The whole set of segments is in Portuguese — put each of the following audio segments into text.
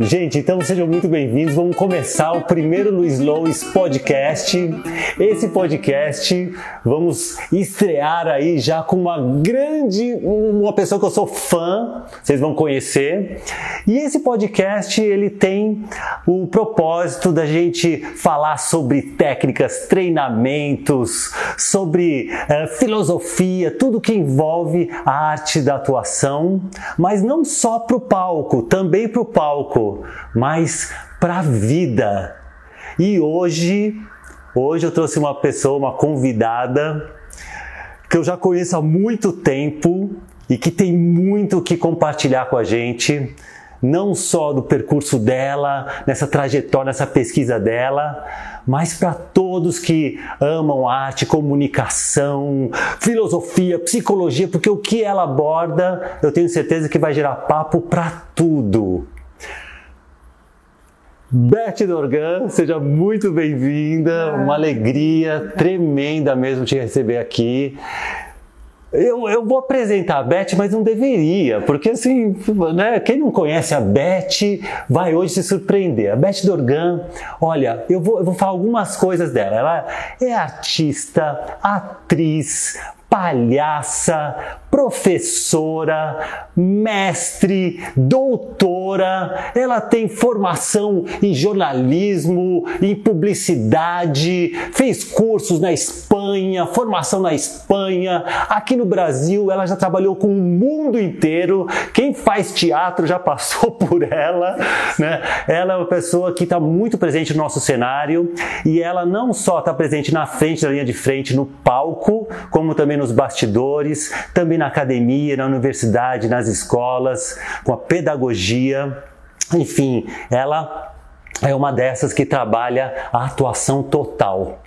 Gente, então sejam muito bem-vindos. Vamos começar o primeiro Luiz Lois podcast. Esse podcast vamos estrear aí já com uma grande, uma pessoa que eu sou fã, vocês vão conhecer. E esse podcast ele tem o propósito da gente falar sobre técnicas, treinamentos, sobre uh, filosofia, tudo que envolve a arte da atuação, mas não só para o palco, também para o palco mas para a vida. E hoje, hoje eu trouxe uma pessoa, uma convidada que eu já conheço há muito tempo e que tem muito que compartilhar com a gente, não só do percurso dela, nessa trajetória, nessa pesquisa dela, mas para todos que amam arte, comunicação, filosofia, psicologia, porque o que ela aborda, eu tenho certeza que vai gerar papo para tudo. Beth Dorgan, seja muito bem-vinda. Uma alegria tremenda mesmo te receber aqui. Eu, eu vou apresentar a Beth, mas não deveria, porque assim, né, quem não conhece a Beth vai hoje se surpreender. A Beth Dorgan, olha, eu vou, eu vou falar algumas coisas dela. Ela é artista, atriz, palhaça, professora, mestre, doutora, ela tem formação em jornalismo, em publicidade, fez cursos na Espanha, formação na Espanha, aqui no Brasil ela já trabalhou com o mundo inteiro. Quem faz teatro já passou por ela, né? Ela é uma pessoa que está muito presente no nosso cenário e ela não só está presente na frente da linha de frente no palco, como também nos bastidores, também na academia, na universidade, nas escolas, com a pedagogia. Enfim, ela é uma dessas que trabalha a atuação total.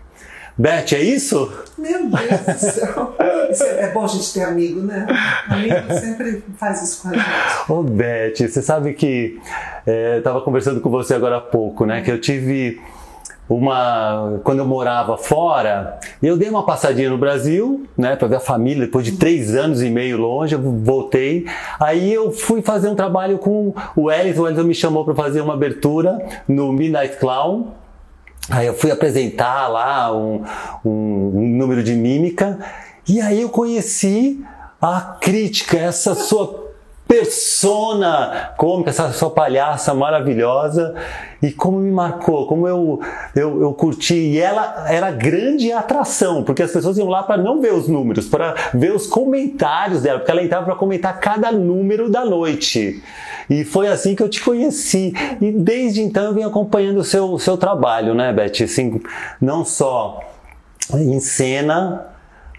Beth, é isso? Meu Deus do céu. É, é bom a gente ter amigo, né? Amigo sempre faz isso com a gente. Ô, Beth, você sabe que é, eu estava conversando com você agora há pouco, né? Que eu tive uma quando eu morava fora, eu dei uma passadinha no Brasil, né, para ver a família. Depois de três anos e meio longe, eu voltei. Aí eu fui fazer um trabalho com o Wellington. O Wellington me chamou para fazer uma abertura no Midnight Clown. Aí eu fui apresentar lá um, um, um número de mímica. E aí eu conheci a crítica, essa sua persona cômica, essa sua palhaça maravilhosa e como me marcou, como eu, eu, eu curti. E ela era grande atração, porque as pessoas iam lá para não ver os números, para ver os comentários dela, porque ela entrava para comentar cada número da noite. E foi assim que eu te conheci. E desde então eu venho acompanhando o seu, seu trabalho, né, Beth? Assim, não só em cena,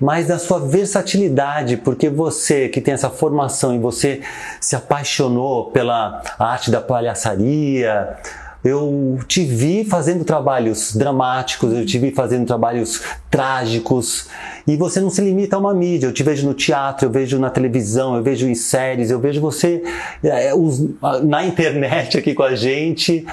mas da sua versatilidade, porque você que tem essa formação e você se apaixonou pela arte da palhaçaria, eu te vi fazendo trabalhos dramáticos, eu te vi fazendo trabalhos trágicos, e você não se limita a uma mídia. Eu te vejo no teatro, eu vejo na televisão, eu vejo em séries, eu vejo você é, na internet aqui com a gente.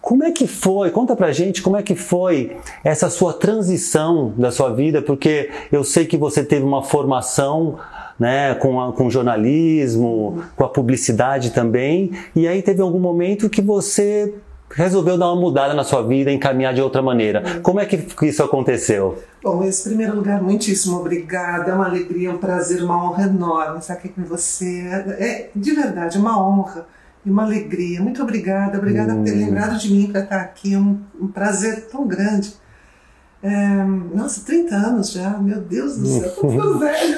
Como é que foi? Conta pra gente como é que foi essa sua transição da sua vida, porque eu sei que você teve uma formação né, com, a, com jornalismo, com a publicidade também, e aí teve algum momento que você resolveu dar uma mudada na sua vida, encaminhar de outra maneira. Como é que isso aconteceu? Bom, em primeiro lugar, muitíssimo obrigada. É uma alegria, um prazer, uma honra enorme estar aqui com você. É de verdade uma honra e uma alegria. Muito obrigada, obrigada hum. por ter hum. lembrado de mim para estar aqui. É um, um prazer tão grande. É, nossa, 30 anos já, meu Deus do céu, tô ficando velho.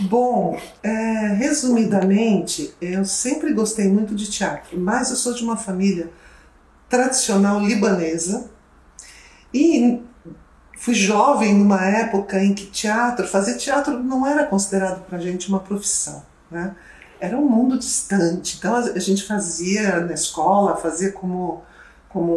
Bom, é, resumidamente, eu sempre gostei muito de teatro, mas eu sou de uma família tradicional libanesa e fui jovem numa época em que teatro, fazer teatro não era considerado para gente uma profissão, né? Era um mundo distante. Então a gente fazia na escola, fazia como, como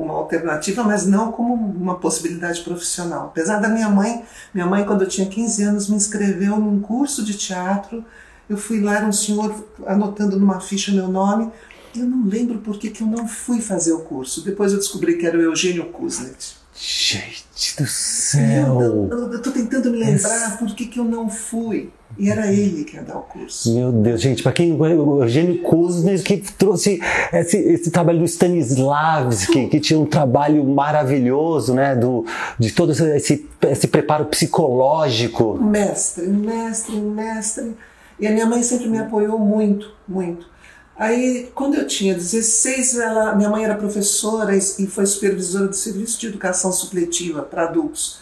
uma alternativa, mas não como uma possibilidade profissional. Apesar da minha mãe, minha mãe quando eu tinha 15 anos me inscreveu num curso de teatro. Eu fui lá, era um senhor anotando numa ficha meu nome. Eu não lembro por que, que eu não fui fazer o curso. Depois eu descobri que era o Eugênio Kuznet. Gente do céu! Eu, eu, eu tô tentando me lembrar Esse... por que, que eu não fui. E era ele que ia dar o curso. Meu Deus, gente, para quem o Eugênio Kuznes que trouxe esse, esse trabalho do Stanislavski, que tinha um trabalho maravilhoso, né, do, de todo esse, esse preparo psicológico. Mestre, mestre, mestre. E a minha mãe sempre me apoiou muito, muito. Aí, quando eu tinha 16, ela, minha mãe era professora e foi supervisora do serviço de educação supletiva para adultos.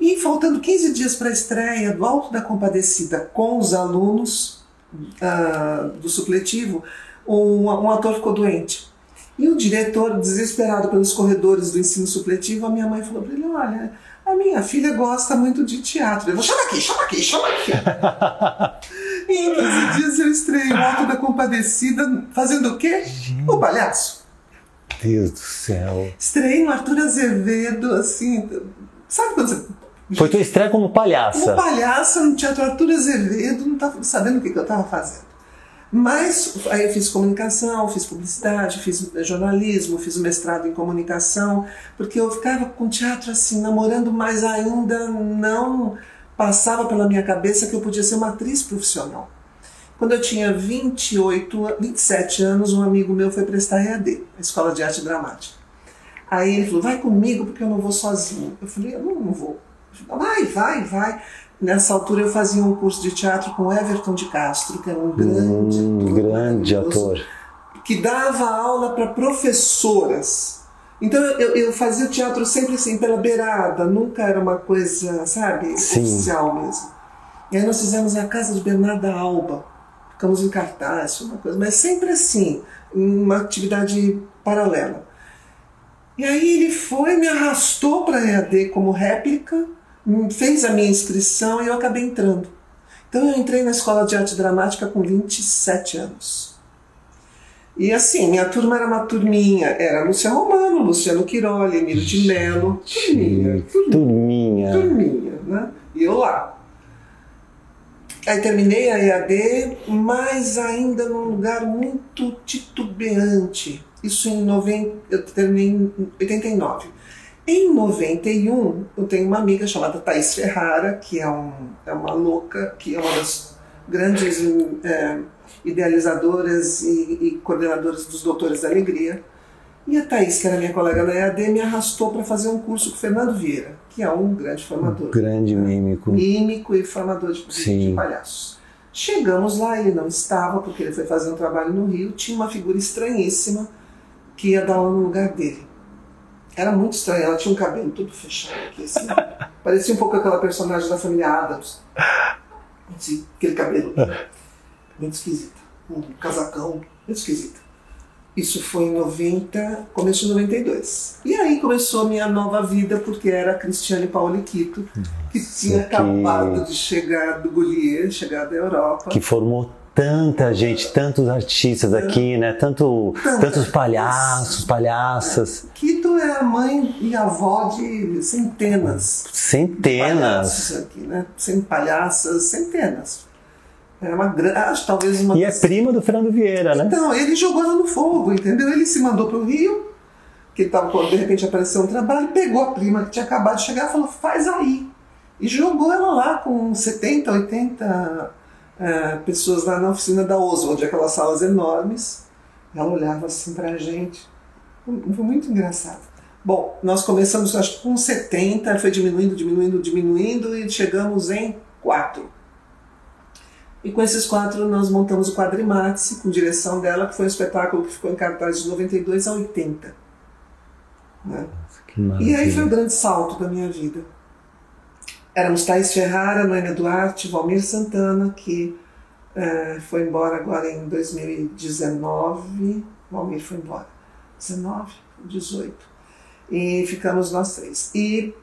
E faltando 15 dias para a estreia do Alto da Compadecida com os alunos uh, do supletivo, um, um ator ficou doente. E o diretor, desesperado pelos corredores do ensino supletivo, a minha mãe falou para ele: Olha, a minha filha gosta muito de teatro. Eu vou, chama aqui, chama aqui, chama aqui. em 15 dias eu estrei o Alto da Compadecida fazendo o quê? O palhaço. Deus do céu. Estrei no Arthur Azevedo, assim. Sabe quando você foi tua estreia como palhaça. Como palhaça no Teatro Arthur Azevedo, não estava sabendo o que, que eu estava fazendo. Mas aí eu fiz comunicação, fiz publicidade, fiz jornalismo, fiz mestrado em comunicação, porque eu ficava com teatro assim, namorando, mas ainda não passava pela minha cabeça que eu podia ser uma atriz profissional. Quando eu tinha 28, 27 anos, um amigo meu foi prestar EAD, a Escola de Arte Dramática. Aí ele falou, vai comigo porque eu não vou sozinho. Eu falei, eu não, não vou. Vai, vai, vai. Nessa altura eu fazia um curso de teatro com Everton de Castro, que era um grande hum, ator. Grande ator. Que dava aula para professoras. Então eu, eu, fazia o teatro sempre assim, pela beirada, nunca era uma coisa, sabe, Sim. oficial mesmo. E aí nós fizemos a casa de Bernarda Alba, ficamos em cartaz, uma coisa, mas sempre assim, uma atividade paralela. E aí ele foi, me arrastou para a EAD como réplica, fez a minha inscrição e eu acabei entrando. Então eu entrei na Escola de Arte Dramática com 27 anos. E assim, minha turma era uma turminha, era Lúcia Romano, Luciano Quiroli, Emílio de Mello, turminha, turminha, turminha, né? E eu lá. Aí terminei a EAD, mas ainda num lugar muito titubeante. Isso em 90, eu terminei em 89. Em 91, eu tenho uma amiga chamada Thais Ferrara, que é, um, é uma louca, que é uma das grandes é, idealizadoras e, e, coordenadoras dos Doutores da Alegria. E a Thais, que era minha colega na EAD, me arrastou para fazer um curso com o Fernando Vieira, que é um grande formador. Um grande mímico. Mímico e formador de, de, de palhaços. Chegamos lá, ele não estava, porque ele foi fazer um trabalho no Rio, tinha uma figura estranhíssima que ia dar aula no lugar dele. Era muito estranho, ela tinha um cabelo todo fechado aqui, assim. Parecia um pouco aquela personagem da família Adams. Assim, aquele cabelo. Muito esquisito. Um casacão, muito esquisito. Isso foi em 90, começo de 92. E aí começou a minha nova vida, porque era a Cristiane Pauliquito, que tinha que... acabado de chegar do Golier, chegar da Europa. Que formou tanta gente, tantos artistas aqui, né? Tanto, tantos palhaços, palhaças. Quito é a mãe e a avó de centenas. Centenas. aqui, né? Sem palhaças, centenas. É uma grande, talvez uma. E é prima do Fernando Vieira, né? Então, ele jogou ela no fogo, entendeu? Ele se mandou para o Rio, que estava de repente apareceu um trabalho, pegou a prima que tinha acabado de chegar e falou: faz aí. E jogou ela lá com 70, 80 é, pessoas lá na oficina da Oswald, aquelas salas enormes. Ela olhava assim para a gente. Foi muito engraçado. Bom, nós começamos acho que com 70, foi diminuindo, diminuindo, diminuindo e chegamos em quatro. E com esses quatro nós montamos o Quadrimates, com direção dela, que foi um espetáculo que ficou em cartaz de 92 a 80. Né? E aí foi o um grande salto da minha vida. Éramos Thais Ferrara, Noêmia Duarte, Valmir Santana, que é, foi embora agora em 2019. Valmir foi embora. 19, 18. E ficamos nós três. E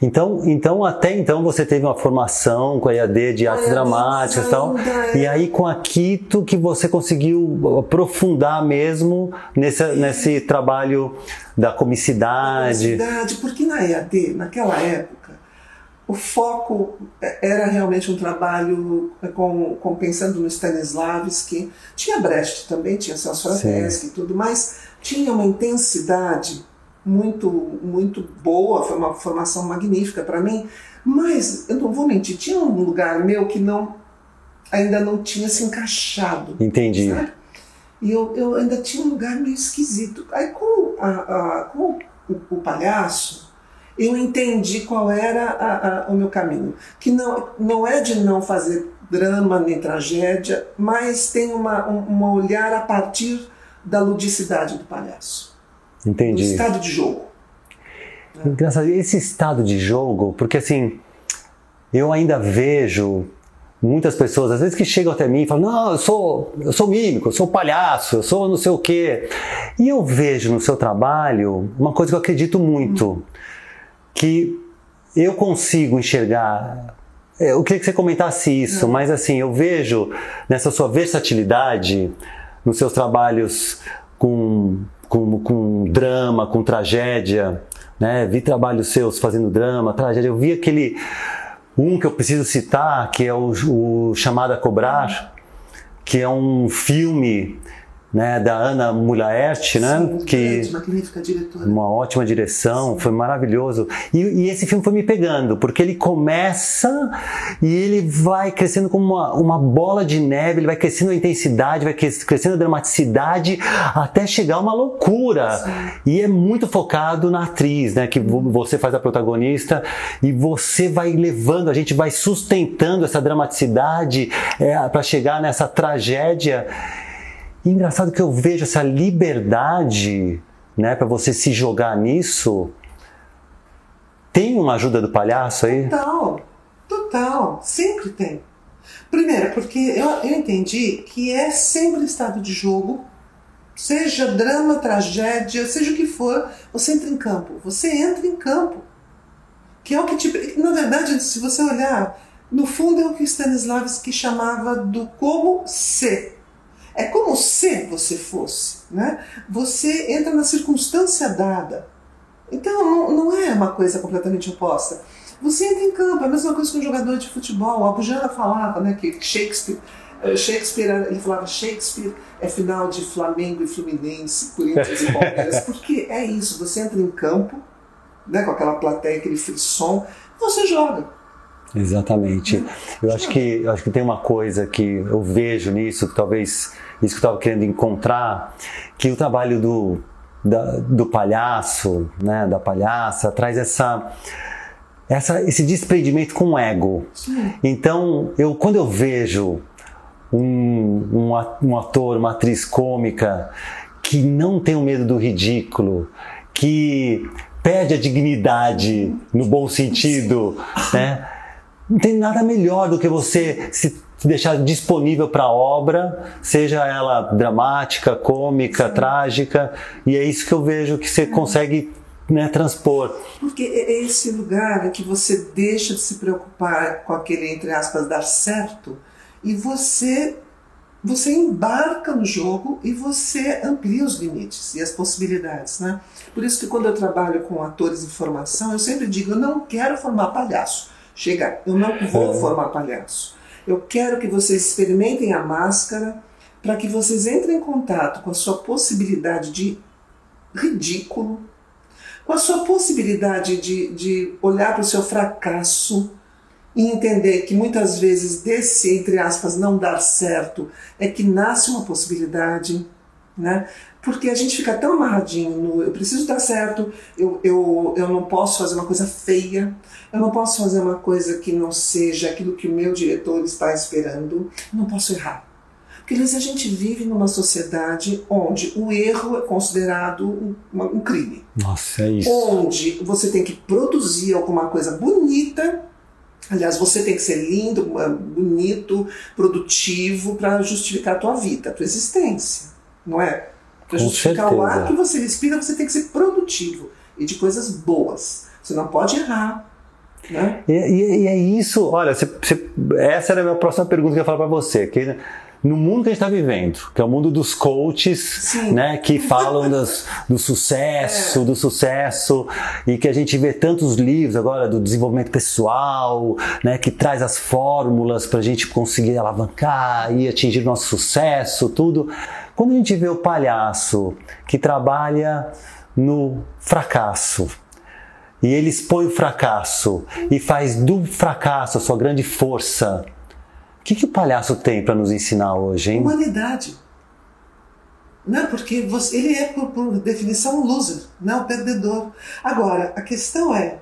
então, então, até então você teve uma formação com a EAD de artes dramáticas e tal. É. E aí com a Quito que você conseguiu aprofundar mesmo nesse, nesse trabalho da comicidade. Da comicidade, porque na EAD, naquela época, o foco era realmente um trabalho é, com, com pensando no Stanislavski. Tinha Brecht também, tinha Celso Frateschi e tudo, mas tinha uma intensidade muito, muito boa, foi uma formação magnífica para mim, mas eu não vou mentir, tinha um lugar meu que não ainda não tinha se encaixado. Entendi. Sabe? E eu, eu ainda tinha um lugar meio esquisito. Aí com, a, a, com o, o, palhaço, eu entendi qual era a, o meu caminho. Que não, não é de não fazer drama nem tragédia, mas tem uma, um, um olhar a partir da ludicidade do palhaço. Entendi. Do estado de jogo. Engraçado, esse estado de jogo, porque assim, eu ainda vejo muitas pessoas, às vezes, que chegam até mim e falam: Não, eu sou, eu sou mímico, eu sou palhaço, eu sou não sei o quê. E eu vejo no seu trabalho uma coisa que eu acredito muito, que eu consigo enxergar. É, eu queria que você comentasse isso, mas assim, eu vejo nessa sua versatilidade, nos seus trabalhos com, com, com drama, com tragédia, né? Vi trabalhos seus fazendo drama, tragédia. Eu vi aquele um que eu preciso citar, que é o, o Chamado a Cobrar, que é um filme né, da Ana Mulaert, né, Sim, que. Uma ótima direção, Sim. foi maravilhoso. E, e, esse filme foi me pegando, porque ele começa e ele vai crescendo como uma, uma bola de neve, ele vai crescendo a intensidade, vai crescendo a dramaticidade, até chegar uma loucura. Sim. E é muito focado na atriz, né, que você faz a protagonista e você vai levando, a gente vai sustentando essa dramaticidade é, para chegar nessa tragédia e engraçado que eu vejo essa liberdade, né, para você se jogar nisso. Tem uma ajuda do palhaço aí? Total, total, sempre tem. Primeiro, porque eu, eu entendi que é sempre estado de jogo, seja drama, tragédia, seja o que for, você entra em campo. Você entra em campo. Que é o que te. Na verdade, se você olhar, no fundo é o que Stanislavski chamava do como ser. É como se você fosse, né? Você entra na circunstância dada. Então não, não é uma coisa completamente oposta. Você entra em campo, é a mesma coisa que um jogador de futebol. A Bujana falava, né, que Shakespeare, eh, Shakespeare, ele falava Shakespeare é final de Flamengo e Fluminense, Corinthians e Palmeiras, porque é isso. Você entra em campo, né, com aquela plateia, aquele frisson, você joga. Exatamente. Eu acho que eu acho que tem uma coisa que eu vejo nisso, que talvez isso que eu estava querendo encontrar, que o trabalho do, da, do palhaço, né, da palhaça, traz essa essa, esse desprendimento com o ego. Sim. Então, eu, quando eu vejo um, um, ator, uma atriz cômica que não tem o medo do ridículo, que perde a dignidade no bom sentido, né? Não tem nada melhor do que você se deixar disponível para a obra, seja ela dramática, cômica, Sim. trágica, e é isso que eu vejo que você consegue né, transpor. Porque é, é esse lugar que você deixa de se preocupar com aquele, entre aspas, dar certo, e você você embarca no jogo e você amplia os limites e as possibilidades, né? Por isso que quando eu trabalho com atores em formação, eu sempre digo, eu não quero formar palhaço. Chega, eu não vou é. formar palhaço. Eu quero que vocês experimentem a máscara para que vocês entrem em contato com a sua possibilidade de ridículo, com a sua possibilidade de, de olhar para o seu fracasso e entender que muitas vezes desse, entre aspas, não dar certo é que nasce uma possibilidade, né? Porque a gente fica tão amarradinho no eu preciso dar certo, eu, eu, eu não posso fazer uma coisa feia, eu não posso fazer uma coisa que não seja aquilo que o meu diretor está esperando, eu não posso errar. Porque a gente vive numa sociedade onde o erro é considerado um, um crime. Nossa, é isso. Onde você tem que produzir alguma coisa bonita Aliás, você tem que ser lindo, bonito, produtivo para justificar a tua vida, a tua existência, não é? Para justificar certeza. o ar que você respira, você tem que ser produtivo e de coisas boas. Você não pode errar. Né? E, e, e é isso, olha, você, você, essa era a minha próxima pergunta que eu ia falar para você. Que, no mundo que a gente está vivendo, que é o mundo dos coaches, né, que falam das, do sucesso, é. do sucesso, e que a gente vê tantos livros agora do desenvolvimento pessoal, né, que traz as fórmulas para a gente conseguir alavancar e atingir nosso sucesso, tudo. Quando a gente vê o palhaço que trabalha no fracasso. E ele expõe o fracasso e faz do fracasso a sua grande força. O que, que o palhaço tem para nos ensinar hoje, hein? Humanidade. Não, porque você, ele é, por, por definição, um loser, não um perdedor. Agora, a questão é,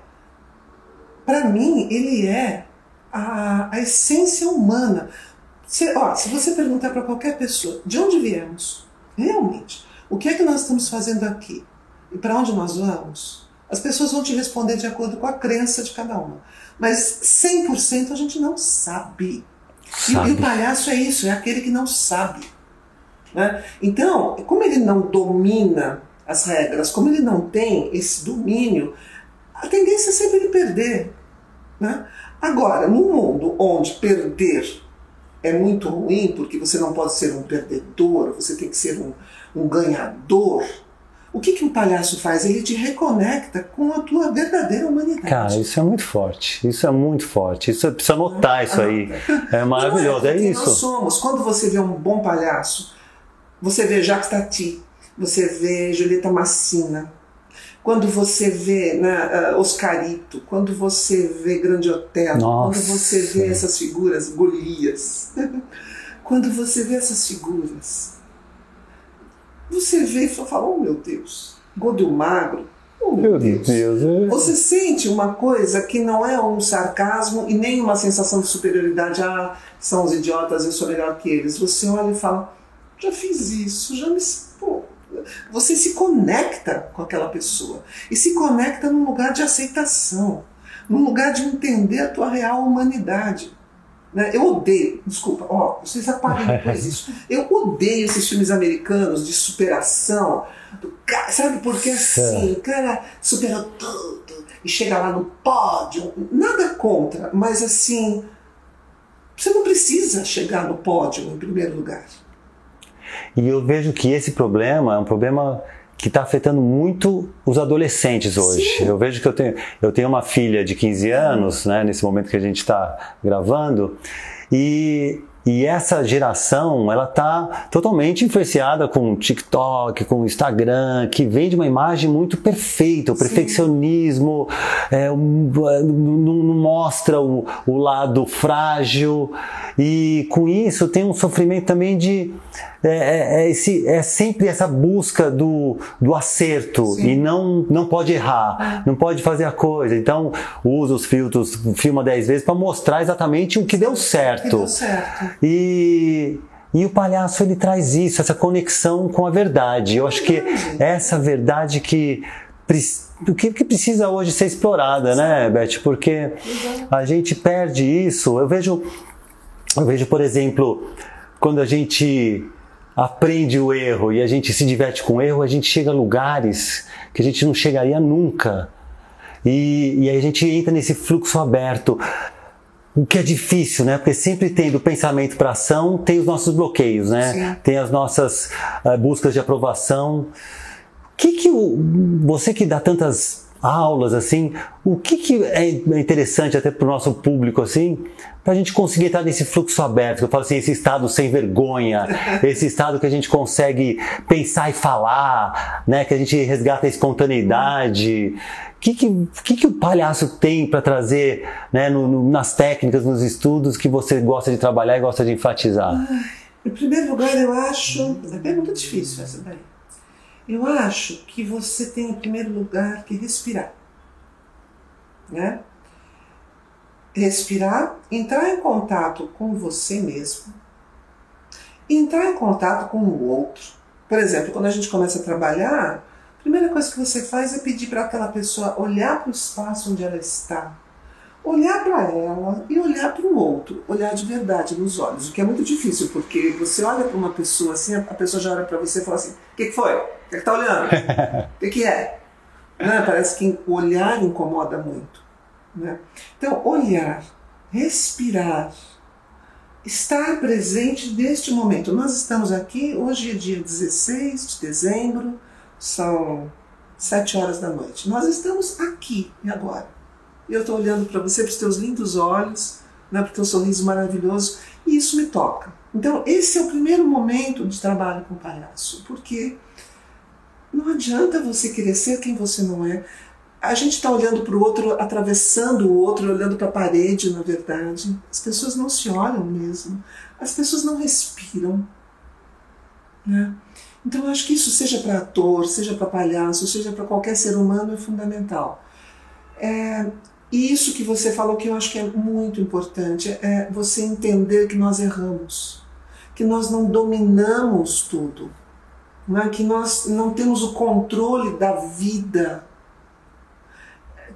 para mim, ele é a, a essência humana. Se, ó, se você perguntar para qualquer pessoa de onde viemos, realmente, o que é que nós estamos fazendo aqui e para onde nós vamos, as pessoas vão te responder de acordo com a crença de cada uma. Mas 100% a gente não sabe. sabe. E, e, o palhaço é isso, é aquele que não sabe. Né? Então, como ele não domina as regras, como ele não tem esse domínio, a tendência é sempre ele perder. Né? Agora, num mundo onde perder é muito ruim, porque você não pode ser um perdedor, você tem que ser um, um ganhador. O que, que um palhaço faz? Ele te reconecta com a tua verdadeira humanidade. Cara, isso é muito forte. Isso é muito forte. Isso precisa notar isso aí. É maravilhoso, é, é isso. Nós somos. Quando você vê um bom palhaço, você vê Jacques Tati, você vê Julieta Massina, quando você vê né, Oscarito, quando você vê Grande Hotel, Nossa. quando você vê essas figuras, Golias, quando você vê essas figuras, você vê e fala, oh meu Deus, Gordo Magro, oh meu, Deus. Deus. É. Você sente uma coisa que não é um sarcasmo e nem uma sensação de superioridade, ah, são os idiotas, eu sou melhor que eles. Você olha e fala, já fiz isso, já me você se conecta com aquela pessoa e se conecta num lugar de aceitação, num lugar de entender a tua real humanidade. Né? Eu odeio, desculpa, ó, vocês apaguem depois isso. Eu odeio esses filmes americanos de superação, do sabe? Porque assim, o cara superou tudo e chega lá no pódio. Nada contra, mas assim, você não precisa chegar no pódio em primeiro lugar. E eu vejo que esse problema é um problema que está afetando muito os adolescentes hoje. Sim. Eu vejo que eu tenho, eu tenho uma filha de 15 anos, né, nesse momento que a gente está gravando, e e essa geração, ela tá totalmente influenciada com TikTok, com Instagram, que vem de uma imagem muito perfeita, o Sim. perfeccionismo, é, um, não, não, mostra o, o lado frágil e com isso tem um sofrimento também de é, é, é, esse, é sempre essa busca do, do acerto Sim. e não, não pode errar, não pode fazer a coisa. Então usa os filtros, filma 10 vezes para mostrar exatamente o que deu certo. Que deu certo. E, e o palhaço ele traz isso, essa conexão com a verdade. Eu acho que essa verdade que que, que precisa hoje ser explorada, né, Beth? Porque a gente perde isso. Eu vejo, eu vejo, por exemplo, quando a gente aprende o erro e a gente se diverte com o erro, a gente chega a lugares que a gente não chegaria nunca. E, e aí a gente entra nesse fluxo aberto. O que é difícil, né? Porque sempre tem do pensamento para ação, tem os nossos bloqueios, né? Sim. Tem as nossas uh, buscas de aprovação. O que que o, você que dá tantas aulas assim, o que, que é interessante até para o nosso público assim, para a gente conseguir estar nesse fluxo aberto, eu falo assim, esse estado sem vergonha, esse estado que a gente consegue pensar e falar, né, que a gente resgata a espontaneidade. O que, que, que, que o palhaço tem para trazer né, no, no, nas técnicas, nos estudos que você gosta de trabalhar e gosta de enfatizar? em primeiro lugar, eu acho. É pergunta difícil essa daí. Eu acho que você tem em primeiro lugar que respirar. Né? Respirar, entrar em contato com você mesmo, entrar em contato com o outro. Por exemplo, quando a gente começa a trabalhar, primeira coisa que você faz é pedir para aquela pessoa olhar para o espaço onde ela está, olhar para ela e olhar para o outro, olhar de verdade nos olhos, o que é muito difícil, porque você olha para uma pessoa assim, a pessoa já olha para você e fala assim: o que, que foi? O que, que tá olhando? O que, que é? Né? Parece que o olhar incomoda muito. Né? Então, olhar, respirar, estar presente neste momento. Nós estamos aqui, hoje é dia 16 de dezembro, são 7 horas da noite. Nós estamos aqui e agora eu estou olhando para você, para os teus lindos olhos, né, para o teu sorriso maravilhoso, e isso me toca. Então, esse é o primeiro momento de trabalho com o palhaço, porque Não adianta você querer ser quem você não é. A gente está olhando para o outro, atravessando o outro, olhando para a parede, na verdade. As pessoas não se olham mesmo. As pessoas não respiram. Né? Então eu acho que isso, seja para ator, seja para palhaço, seja para qualquer ser humano, é fundamental. É, e isso que você falou que eu acho que é muito importante, é você entender que nós erramos, que nós não dominamos tudo, não é? que nós não temos o controle da vida,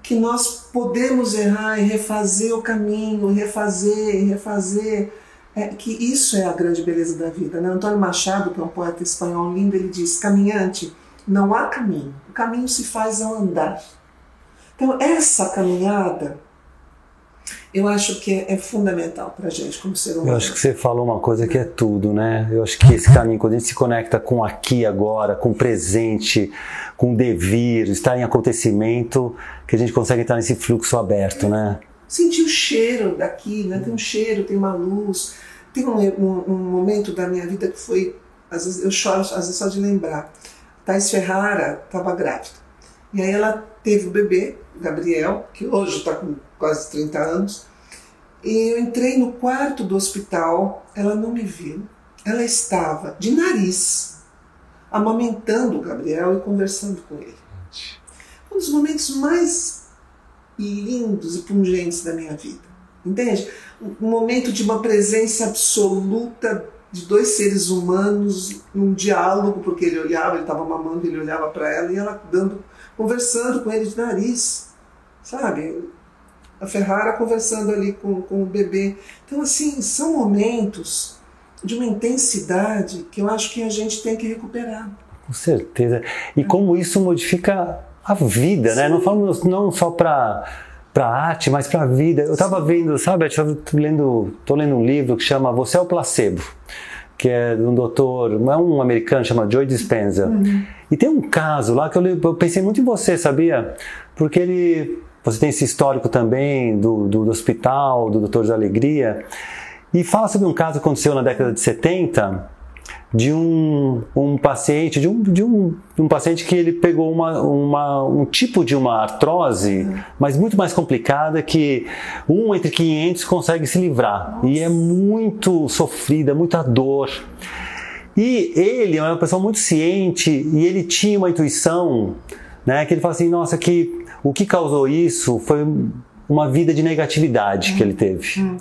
que nós podemos errar e refazer o caminho, refazer refazer é que isso é a grande beleza da vida. Né? Antônio Machado, que é um poeta espanhol lindo, ele diz: caminhante, não há caminho, o caminho se faz ao andar. Então, essa caminhada, eu acho que é, é fundamental para a gente como ser humano. Eu acho que você falou uma coisa que é tudo, né? Eu acho que esse caminho, quando a gente se conecta com aqui agora, com o presente, com o devir, estar em acontecimento, que a gente consegue estar nesse fluxo aberto, né? Sentir o cheiro daqui, né? Tem um cheiro, tem uma luz. Tem um, um, um, momento da minha vida que foi, às vezes eu choro, às vezes só de lembrar. Thais Ferrara estava grávida. E aí ela teve o bebê, Gabriel, que hoje está com quase 30 anos. E eu entrei no quarto do hospital, ela não me viu. Ela estava de nariz, amamentando o Gabriel e conversando com ele. Um dos momentos mais lindos e pungentes da minha vida. Entende? Um momento de uma presença absoluta de dois seres humanos num diálogo, porque ele olhava, ele estava mamando, ele olhava para ela e ela dando, conversando com ele de nariz, sabe? A Ferrara conversando ali com, com o bebê. Então, assim, são momentos de uma intensidade que eu acho que a gente tem que recuperar. Com certeza. E como isso modifica a vida, Sim. né? Não falamos não só para para arte, mas para a vida. Eu estava vendo, sabe, eu tô lendo, tô lendo um livro que chama Você é o placebo, que é de um doutor, é um americano chama Joe Dispenza. Uhum. E tem um caso lá que eu, eu, pensei muito em você, sabia? Porque ele, você tem esse histórico também do, do, do hospital, do Doutor da Alegria, e fala sobre um caso que aconteceu na década de 70 de um, um paciente, de um, de, um, de um paciente que ele pegou uma, uma, um tipo de uma artrose, mas muito mais complicada, que um entre 500 consegue se livrar. Nossa. E é muito sofrida, muita dor. E ele é uma pessoa muito ciente e ele tinha uma intuição, né, que ele fala assim, nossa, que o que causou isso foi uma vida de negatividade que ele teve. Hum.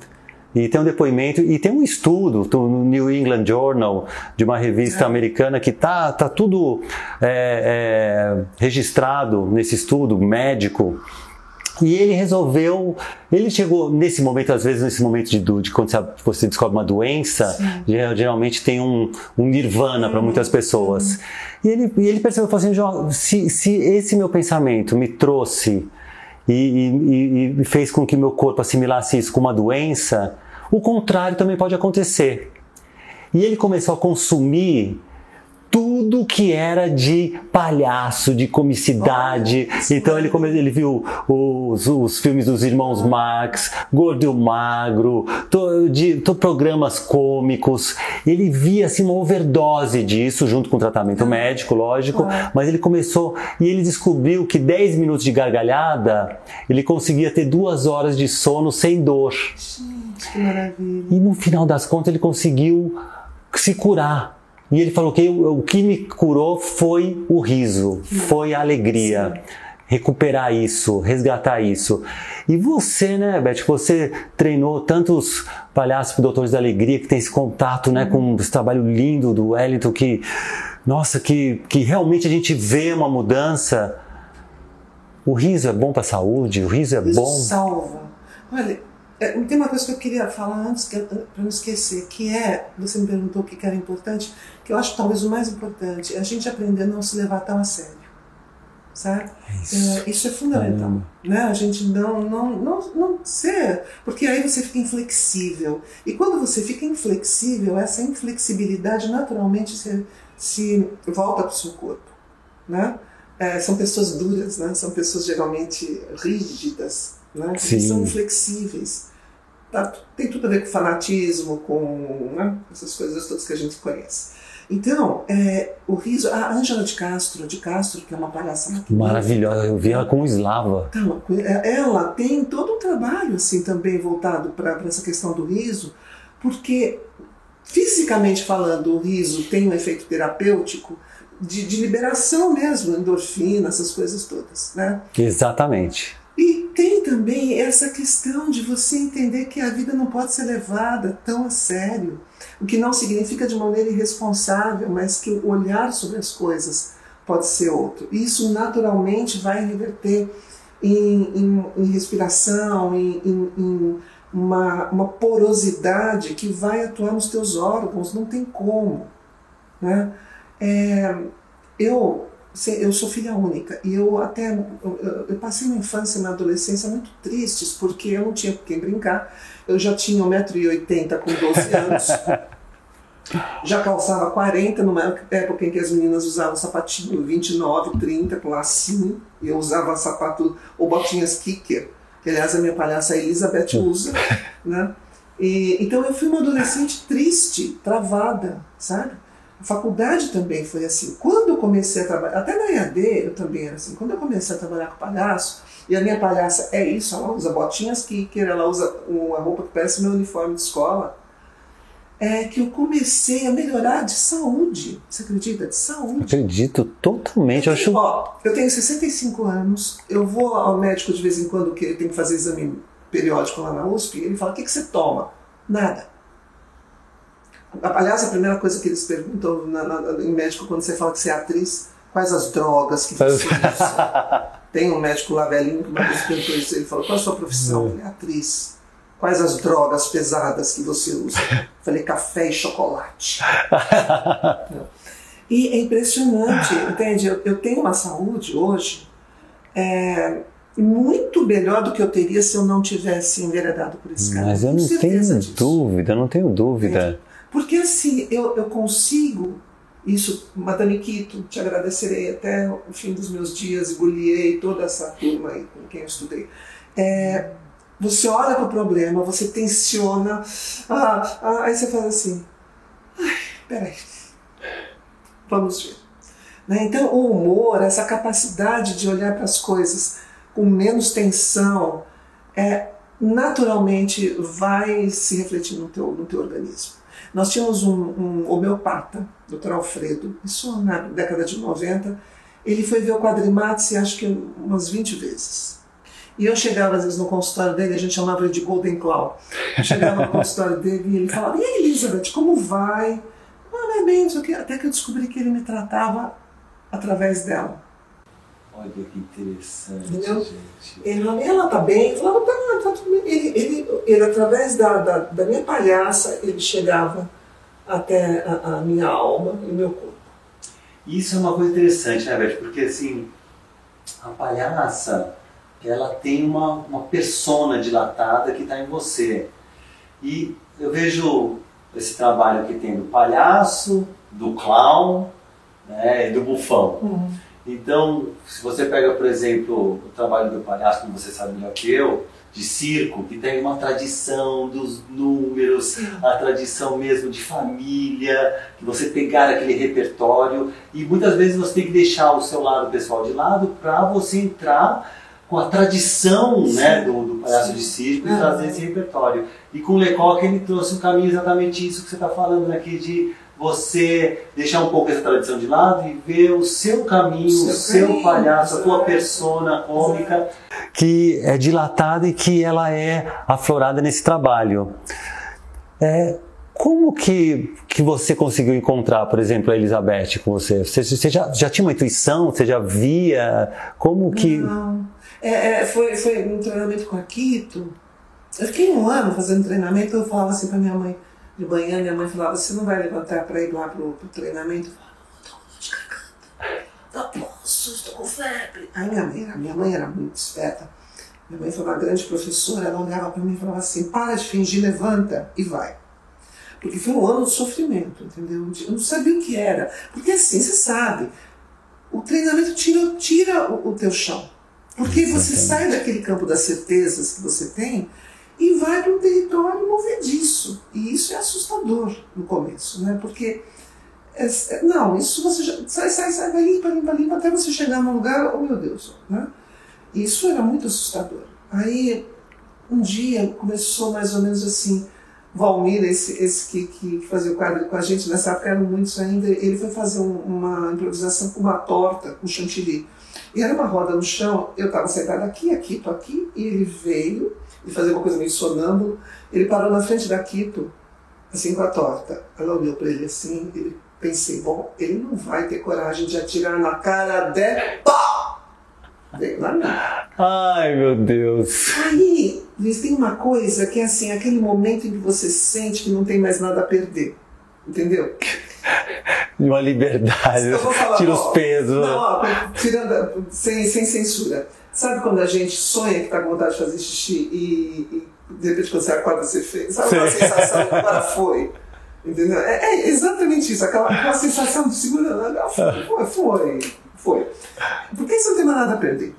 E tem um depoimento e tem um estudo no New England Journal de uma revista é. americana que tá, tá tudo é, é, registrado nesse estudo médico. E ele resolveu, ele chegou nesse momento, às vezes nesse momento de, de quando você descobre uma doença, geralmente tem um, um nirvana para muitas pessoas. E ele, e ele percebeu, falou assim, se, se esse meu pensamento me trouxe e, e, e, fez com que meu corpo assimilasse isso como uma doença, o contrário também pode acontecer. E ele começou a consumir tudo que era de palhaço, de comicidade. Então ele, come, ele viu os, os filmes dos irmãos Marx, Gordo e Magro, to, de, to, programas cômicos. Ele via assim, uma overdose disso, junto com o tratamento médico, lógico, mas ele começou e ele descobriu que 10 minutos de gargalhada ele conseguia ter duas horas de sono sem dor. Que maravilha. E no final das contas ele conseguiu se curar. E ele falou que o que me curou foi o riso, foi a alegria. Sim. Recuperar isso, resgatar isso. E você, né, Beth, você treinou tantos palhaços doutores da alegria, que tem esse contato, né, com esse trabalho lindo do Wellington, que, nossa, que, que realmente a gente vê uma mudança. O riso é bom para a saúde, o riso é o riso bom. salva. Olha, é, tem uma coisa que eu queria falar antes, para não esquecer, que é, você me perguntou o que era importante, que eu acho que talvez o mais importante é a gente aprender a não se levar tão a sério. Sabe? É isso. É, isso é fundamental. Né? A gente não, não, não, não ser. Porque aí você fica inflexível. E quando você fica inflexível, essa inflexibilidade naturalmente se, se volta para o seu corpo. Né? É, são pessoas duras, né? são pessoas geralmente rígidas, né? são inflexíveis. Tá, tem tudo a ver com fanatismo, com né, essas coisas todas que a gente conhece. Então, é, o riso, a Ângela de Castro, de Castro, que é uma palhaça maravilhosa, eu vi ela com Slava. Então, ela tem todo um trabalho assim também voltado para essa questão do riso, porque fisicamente falando, o riso tem um efeito terapêutico de, de liberação mesmo, endorfina, essas coisas todas, né? Exatamente. E tem também essa questão de você entender que a vida não pode ser levada tão a sério, o que não significa de maneira irresponsável, mas que o olhar sobre as coisas pode ser outro. Isso naturalmente vai reverter em, em, em respiração, em, em uma, uma porosidade que vai atuar nos teus órgãos, não tem como. Né? É, eu, eu sou filha única e eu até eu, eu passei uma infância e uma adolescência muito tristes porque eu não tinha com quem brincar. Eu já tinha 1,80m com 12 anos. já calçava 40 numa época em que as meninas usavam sapatinho 29, 30 com lacinho. E eu usava sapato ou botinhas kicker que aliás a minha palhaça Elizabeth usa, né? E, então eu fui uma adolescente triste, travada, sabe? A faculdade também foi assim. Quando eu comecei a trabalhar, até na EAD eu também era assim. Quando eu comecei a trabalhar com palhaço, e a minha palhaça é isso, ela usa botinhas kicker, ela usa uma roupa que parece meu uniforme de escola, é que eu comecei a melhorar de saúde. Você acredita? De saúde. Acredito totalmente. Eu, acho... Ó, eu tenho 65 anos, eu vou ao médico de vez em quando, que ele tem que fazer exame periódico lá na USP, e ele fala: o que, que você toma? Nada. Aliás, a primeira coisa que eles perguntam na, na, em médico quando você fala que você é atriz, quais as drogas que você usa? tem um médico lá velhinho que uma vez perguntou isso, ele falou: qual a sua profissão? Ele é atriz. Quais as drogas pesadas que você usa? Falei, café e chocolate. e é impressionante, entende? Eu, eu, tenho uma saúde hoje é, muito melhor do que eu teria se eu não tivesse enveredado por esse caminho. Mas eu não tenho disso. dúvida, não tenho dúvida. Porque assim, eu, eu consigo isso, Madame Quito, te agradecerei até o fim dos meus dias, e toda essa turma aí com quem eu estudei. É, você olha para o problema, você tensiona, ah, ah, aí você fala assim, ai, peraí, vamos ver. Né? Então, o humor, essa capacidade de olhar para as coisas com menos tensão, é, naturalmente vai se refletir no teu, no teu organismo. Nós tínhamos um, um homeopata, Dr. Alfredo, isso na década de 90, ele foi ver o quadrimates acho que umas 20 vezes. E eu chegava às vezes no consultório dele, a gente chamava ele de Golden Claw. Eu chegava no consultório dele e ele falava: E aí, Elizabeth, como vai? Ah, vai bem, isso aqui. Até que eu descobri que ele me tratava através dela. Olha que interessante, Entendeu? gente. Ele falava, ela tá bem? Eu falava, tá, tá tudo bem. Ele, ele, ele através da, da, da, minha palhaça, ele chegava até a, a minha alma e o meu corpo. Isso é uma coisa interessante, né, Beth? Porque assim, a palhaça ela tem uma, uma persona dilatada que está em você. E eu vejo esse trabalho que tem do palhaço, do clown né, e do bufão. Uhum. Então, se você pega, por exemplo, o trabalho do palhaço, como você sabe melhor que eu, de circo, que tem uma tradição dos números, a tradição mesmo de família, que você pegar aquele repertório e muitas vezes você tem que deixar o seu lado pessoal de lado para você entrar com a tradição né, do, do palhaço de circo e trazer esse repertório. E com o Lecoq ele trouxe um caminho exatamente isso que você está falando aqui, de você deixar um pouco essa tradição de lado e ver o seu caminho, seu o seu caminho, palhaço, a tua persona cômica. Que é dilatada e que ela é aflorada nesse trabalho. É, como que, que você conseguiu encontrar, por exemplo, a Elizabeth com você? Você, você já, já tinha uma intuição? Você já via? Como que. Não. É, é, foi, foi um treinamento com a Quito. Eu fiquei um ano fazendo treinamento, eu falava assim para minha mãe, de manhã, minha mãe falava, você não vai levantar para ir lá pro, pro treinamento? Eu falava, não, tô com de garganta, não posso, estou com febre. Aí minha mãe, minha mãe era muito esperta. Minha mãe foi uma grande professora, ela olhava para mim e falava assim, para de fingir, levanta e vai. Porque foi um ano de sofrimento, entendeu? Eu não sabia o que era. Porque assim, você sabe, o treinamento tira, tira o, o teu chão. Porque você sai daquele campo das certezas que você tem e vai para um território movediço. E isso é assustador no começo, né? Porque é, é, não, isso você já, sai, sai, sai, vai limpa, limpa, limpa, até você chegar num lugar, oh meu Deus, né? Isso era muito assustador. Aí, um dia, começou mais ou menos assim, Valmir, esse, esse que, que fazia o quadro com a gente nessa época, eram muitos ainda, ele foi fazer um, uma improvisação com uma torta, com chantilly. E era uma roda no chão, eu estava sentada aqui, aqui, tô aqui, e ele veio, e fazia uma coisa meio sonâmbulo, ele parou na frente da Quito, assim com a torta. Ela olhou para ele assim, ele pensei, bom, ele não vai ter coragem de atirar na cara de pá! Veio na minha. Ai, meu Deus. Aí, Luiz, tem uma coisa que é assim, aquele momento em que você sente que não tem mais nada a perder. Entendeu? De uma liberdade. Falar, Tira os pesos. Não, ó, tirando, sem, sem censura. Sabe quando a gente sonha que está com vontade de fazer xixi e, e de repente quando você acorda você fez? Sabe aquela sensação que agora foi? Entendeu? É, é, exatamente isso, aquela, aquela sensação de segurança. Foi, foi, foi. Porque você não tem mais nada a perder.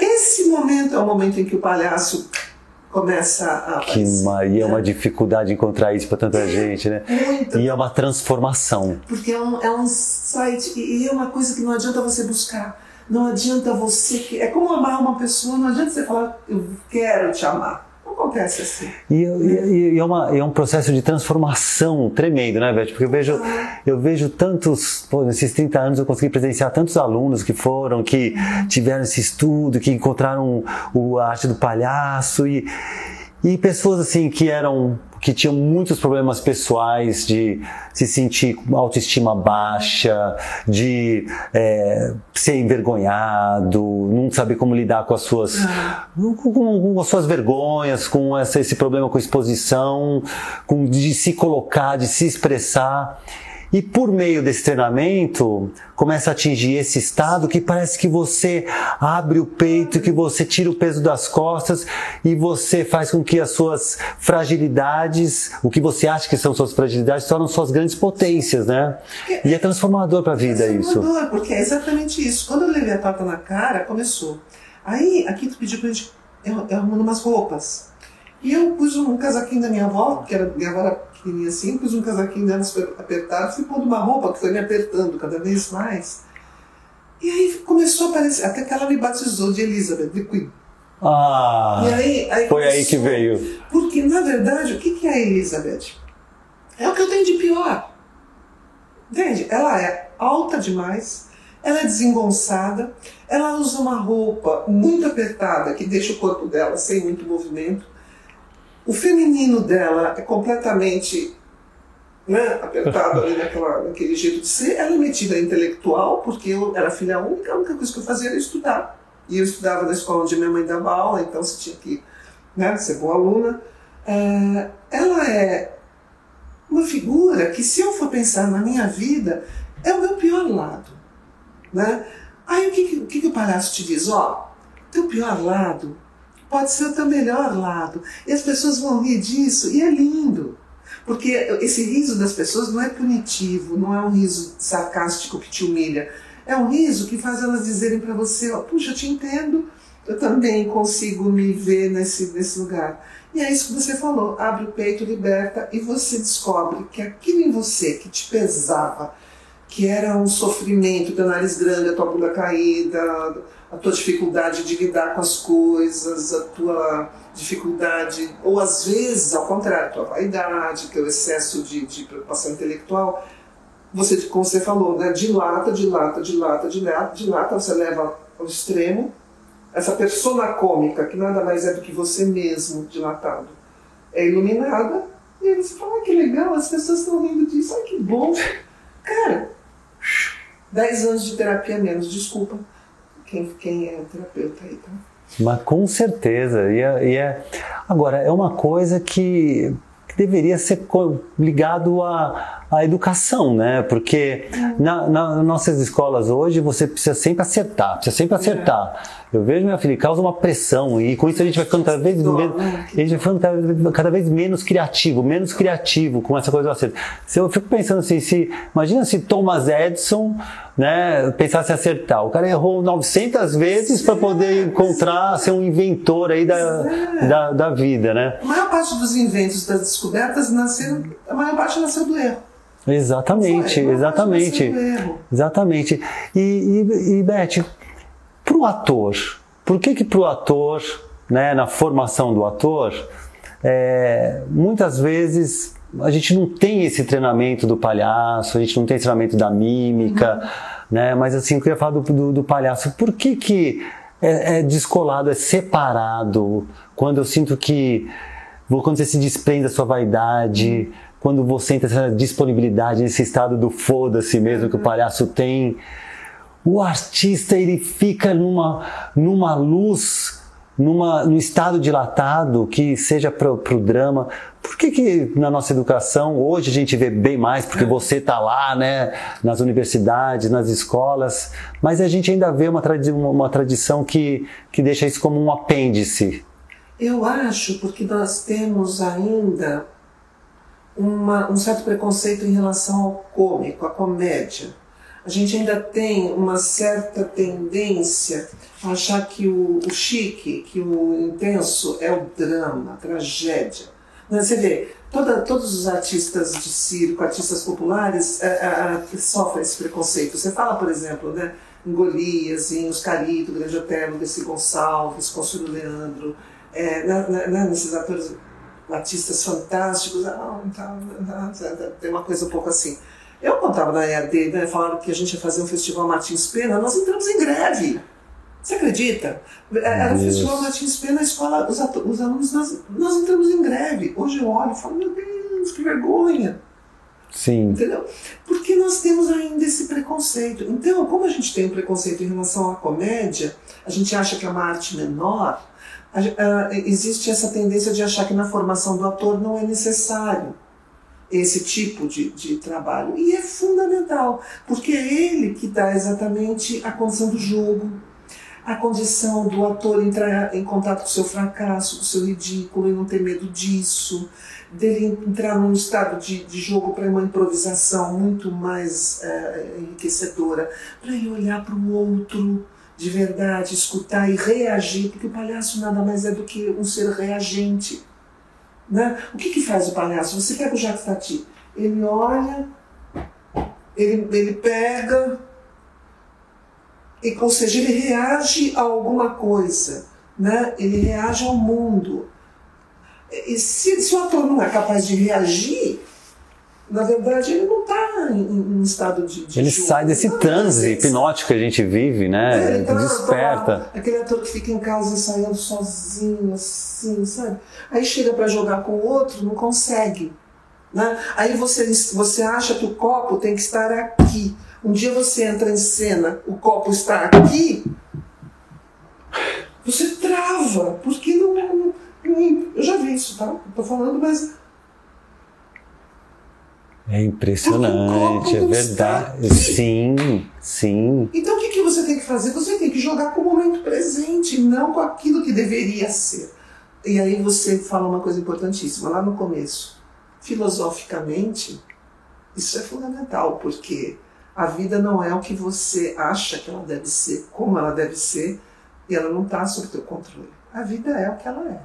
Esse momento é o momento em que o palhaço começa a aparecer. Que Maria, é uma dificuldade encontrar isso para tanta é, gente, né? Muito. E é uma transformação. Porque é um, é um site, e é uma coisa que não adianta você buscar. Não adianta você. É como amar uma pessoa, não adianta você falar, eu quero te amar acontece assim. E, e, e, é, uma, é um processo de transformação tremendo, né, Beth? Porque eu vejo, eu vejo tantos, pô, nesses 30 anos eu consegui presenciar tantos alunos que foram, que tiveram esse estudo, que encontraram o, a arte do palhaço e, e pessoas assim que eram que tinham muitos problemas pessoais de se sentir com autoestima baixa, de é, ser envergonhado, não saber como lidar com as suas, com, com as suas vergonhas, com essa, esse problema com exposição, com de se colocar, de se expressar. E por meio desse treinamento, começa a atingir esse estado que parece que você abre o peito, que você tira o peso das costas e você faz com que as suas fragilidades, o que você acha que são suas fragilidades, tornam suas grandes potências, né? E é transformador para a vida é isso. Transformador, porque é exatamente isso. Quando eu levei a torta na cara, começou. Aí, aqui tu pediu pra gente, eu, umas roupas. E eu pus um casaquinho da minha avó, que era, minha avó era pequenininha assim, pus um casaquinho dela apertado, fui pondo uma roupa que foi me apertando cada vez mais. E aí começou a aparecer, até que ela me batizou de Elizabeth, de Queen. Ah, aí, aí foi começou, aí que veio. Porque, na verdade, o que é a Elizabeth? É o que eu tenho de pior. Entende? Ela é alta demais, ela é desengonçada, ela usa uma roupa muito apertada que deixa o corpo dela sem muito movimento. O feminino dela é completamente né, apertado ali naquela, naquele jeito de ser. Ela é metida intelectual, porque eu era filha única, a única coisa que eu fazia era estudar. E eu estudava na escola onde minha mãe dava aula, então você tinha que né, ser boa aluna. É, ela é uma figura que, se eu for pensar na minha vida, é o meu pior lado. Né? Aí o que, o que, que o palhaço te diz? Ó, teu pior lado pode ser o teu melhor lado. E as pessoas vão rir disso, e é lindo. Porque esse riso das pessoas não é punitivo, não é um riso sarcástico que te humilha. É um riso que faz elas dizerem para você: oh, puxa, eu te entendo, eu também consigo me ver nesse, nesse lugar. E é isso que você falou: abre o peito, liberta, e você descobre que aquilo em você que te pesava, que era um sofrimento, teu nariz grande, a tua bunda caída, a tua dificuldade de lidar com as coisas, a tua dificuldade, ou às vezes, ao contrário, a tua vaidade, teu excesso de, de preocupação intelectual, você, como você falou, né, dilata, dilata, dilata, dilata, dilata, você leva ao extremo essa persona cômica, que nada mais é do que você mesmo dilatado, é iluminada, e aí você fala, ah, que legal, as pessoas estão rindo disso, ai que bom. Cara, 10 anos de terapia menos, desculpa quem, quem é terapeuta aí, tá? Mas com certeza. E é, e é, Agora, é uma coisa que, que deveria ser ligado à, à educação, né? Porque na, na, nas nossas escolas hoje você precisa sempre acertar, precisa sempre acertar. Eu vejo minha filha, causa uma pressão e com isso a gente vai ficando cada vez menos, a gente vai ficando cada vez menos criativo, menos criativo com essa coisa do acerto. Se eu fico pensando assim, se imagina se Thomas Edison, né, pensasse em acertar. O cara errou 900 vezes para poder encontrar, ser um inventor aí da, da, da, vida, né? A maior parte dos inventos, das descobertas nasceram, a maior parte nasceu do erro. Exatamente, Foi, exatamente. um erro. Exatamente. E, e, e Beth, para o ator, por que que para o ator, né, na formação do ator, é, muitas vezes a gente não tem esse treinamento do palhaço, a gente não tem esse treinamento da mímica, né? Mas assim, eu queria falar do, do, do palhaço. Por que que é, é descolado, é separado? Quando eu sinto que quando você se desprende da sua vaidade, quando você entra nessa disponibilidade, nesse estado do foda-se mesmo que o palhaço tem, o artista ele fica numa, numa luz, numa, num estado dilatado que seja para o drama. Por que, que na nossa educação hoje a gente vê bem mais, porque você está lá, né, nas universidades, nas escolas, mas a gente ainda vê uma, tradi uma tradição que, que deixa isso como um apêndice. Eu acho porque nós temos ainda uma, um certo preconceito em relação ao cômico, à comédia. A gente ainda tem uma certa tendência a achar que o, o chique, que o intenso é o drama, a tragédia. Você vê, toda, todos os artistas de circo, artistas populares, é, é, sofrem esse preconceito. Você fala, por exemplo, né, em Golias, em Oscarito, Grande Otelo, Desi Gonçalves, Consuelo Leandro, é, na, na, na, nesses atores, artistas fantásticos, ah, tá, tá, tá, tem uma coisa um pouco assim. Eu contava na EAD, né, falaram que a gente ia fazer um festival Martins Pena, nós entramos em greve. Você acredita? Era o Festival Martins Pena, a escola, os, os alunos, nós, nós entramos em greve. Hoje eu olho e falo, meu Deus, que vergonha. Sim. Entendeu? Porque nós temos ainda esse preconceito. Então, como a gente tem um preconceito em relação à comédia, a gente acha que é uma arte menor, a ge- ah, existe essa tendência de achar que na formação do ator não é necessário esse tipo de, de trabalho. E é fundamental, porque é ele que dá exatamente a condição do jogo, a condição do ator entrar em contato com o seu fracasso, com o seu ridículo e não ter medo disso, dele entrar num estado de, de jogo para uma improvisação muito mais eh, enriquecedora, para ele olhar para o outro de verdade, escutar e reagir, porque o palhaço nada mais é do que um ser reagente. Né? O que, que faz o palhaço? Você pega o Jacques Tati, ele olha, ele, ele pega, e, ou seja, ele reage a alguma coisa, né? ele reage ao mundo. E se, se o ator não é capaz de reagir, na verdade ele não está em, em estado de, de Ele jogo. sai desse Não, transe hipnótico que a gente vive, é, né? ele tá- Desperta. tá aquele ator que fica em casa ensaiando sozinho, assim, sabe? Aí chega para jogar com o outro, não consegue. Né? Aí você, você acha que o copo tem que estar aqui. Um dia você entra em cena, o copo está aqui, você trava, porque não. não- eu já vi isso, tá? Tô falando, mas É impressionante, é verdade. Sim, sim. Então o que, que você tem que fazer? Você tem que jogar com o momento presente, não com aquilo que deveria ser. E aí você fala uma coisa importantíssima lá no começo. Filosoficamente, isso é fundamental, porque a vida não é o que você acha que ela deve ser, como ela deve ser, e ela não está sob teu controle. A vida é o que ela é.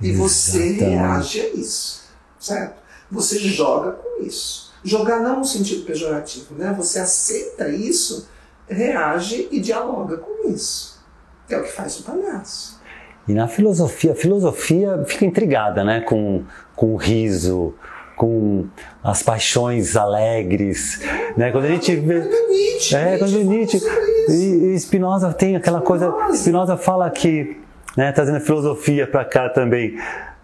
E você Exatamente. reage a isso, certo? Você joga com isso. Jogar não no sentido pejorativo, né? Você aceita isso, reage e dialoga com isso. É o que faz o palhaço. E na filosofia, a filosofia fica intrigada, né? Com, com o riso, com as paixões alegres, né? Quando a gente vê... Nietzsche, É, quando Nietzsche. E, e Spinoza tem aquela coisa. Spinoza. Spinoza fala que, né, trazendo a filosofia para cá também,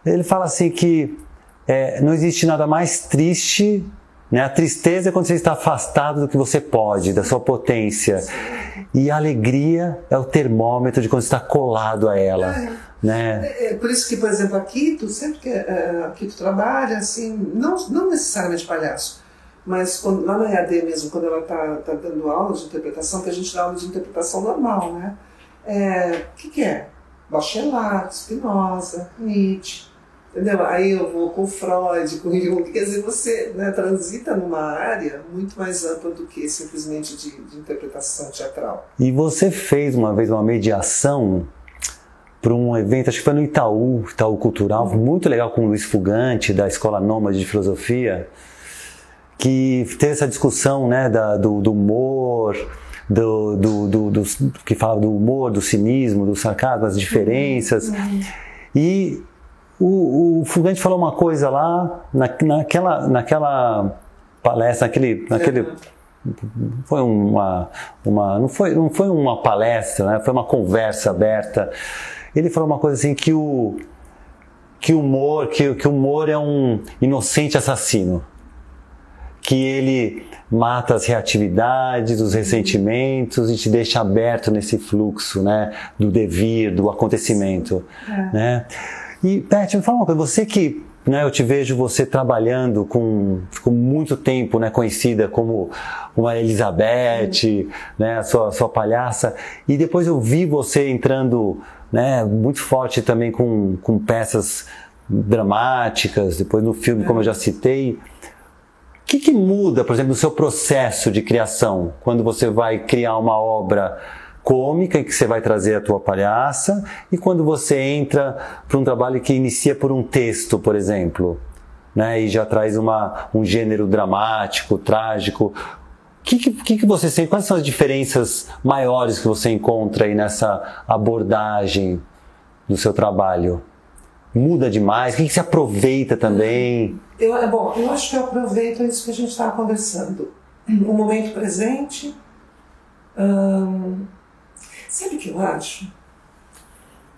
ele fala assim que é, não existe nada mais triste. Né? A tristeza é quando você está afastado do que você pode, da sua potência. E a alegria é o termômetro de quando você está colado a ela. Né? É, por isso que, por exemplo, aqui, tu sempre que é, aqui tu trabalha, assim, não, não necessariamente palhaço, mas quando, lá na EAD mesmo, quando ela está tá dando aula de interpretação, que a gente dá aula de interpretação normal, né? É, O que, que é? Bachelard, Spinoza, Nietzsche, entendeu? Aí eu vou com Freud, com Jung, quer dizer, você né, transita numa área muito mais ampla do que simplesmente de, de interpretação teatral. E você fez uma vez uma mediação para um evento, acho que foi no Itaú, Itaú Cultural, muito legal com o Luiz Fugante, da Escola Nômade de Filosofia, que teve essa discussão né, da, do, do humor, do, do, do, do, que fala do humor, do cinismo, do sarcasmo, das diferenças. Uhum. E o, o Fugante falou uma coisa lá, na, naquela, naquela palestra, naquele, naquele foi uma, uma não foi não foi uma palestra né? foi uma conversa aberta ele falou uma coisa assim que o que o humor que, que o humor é um inocente assassino que ele mata as reatividades, os ressentimentos e te deixa aberto nesse fluxo, né, do devir, do acontecimento, é. né? E Beth, me fala uma coisa, você que né, eu te vejo você trabalhando com, ficou muito tempo, né, conhecida como uma Elizabeth, né, a sua, sua palhaça, e depois eu vi você entrando, né, muito forte também com, com peças dramáticas, depois no filme, como eu já citei, que, que muda, por exemplo, no seu processo de criação, quando você vai criar uma obra cômica em que você vai trazer a tua palhaça e quando você entra para um trabalho que inicia por um texto, por exemplo, né, e já traz uma, um gênero dramático, trágico. O que, que, que você sente? Quais são as diferenças maiores que você encontra aí nessa abordagem do seu trabalho? Muda demais? O que, que se aproveita também? Eu, é bom, eu acho que eu aproveito isso que a gente estava conversando. O momento presente. Sabe o que eu acho?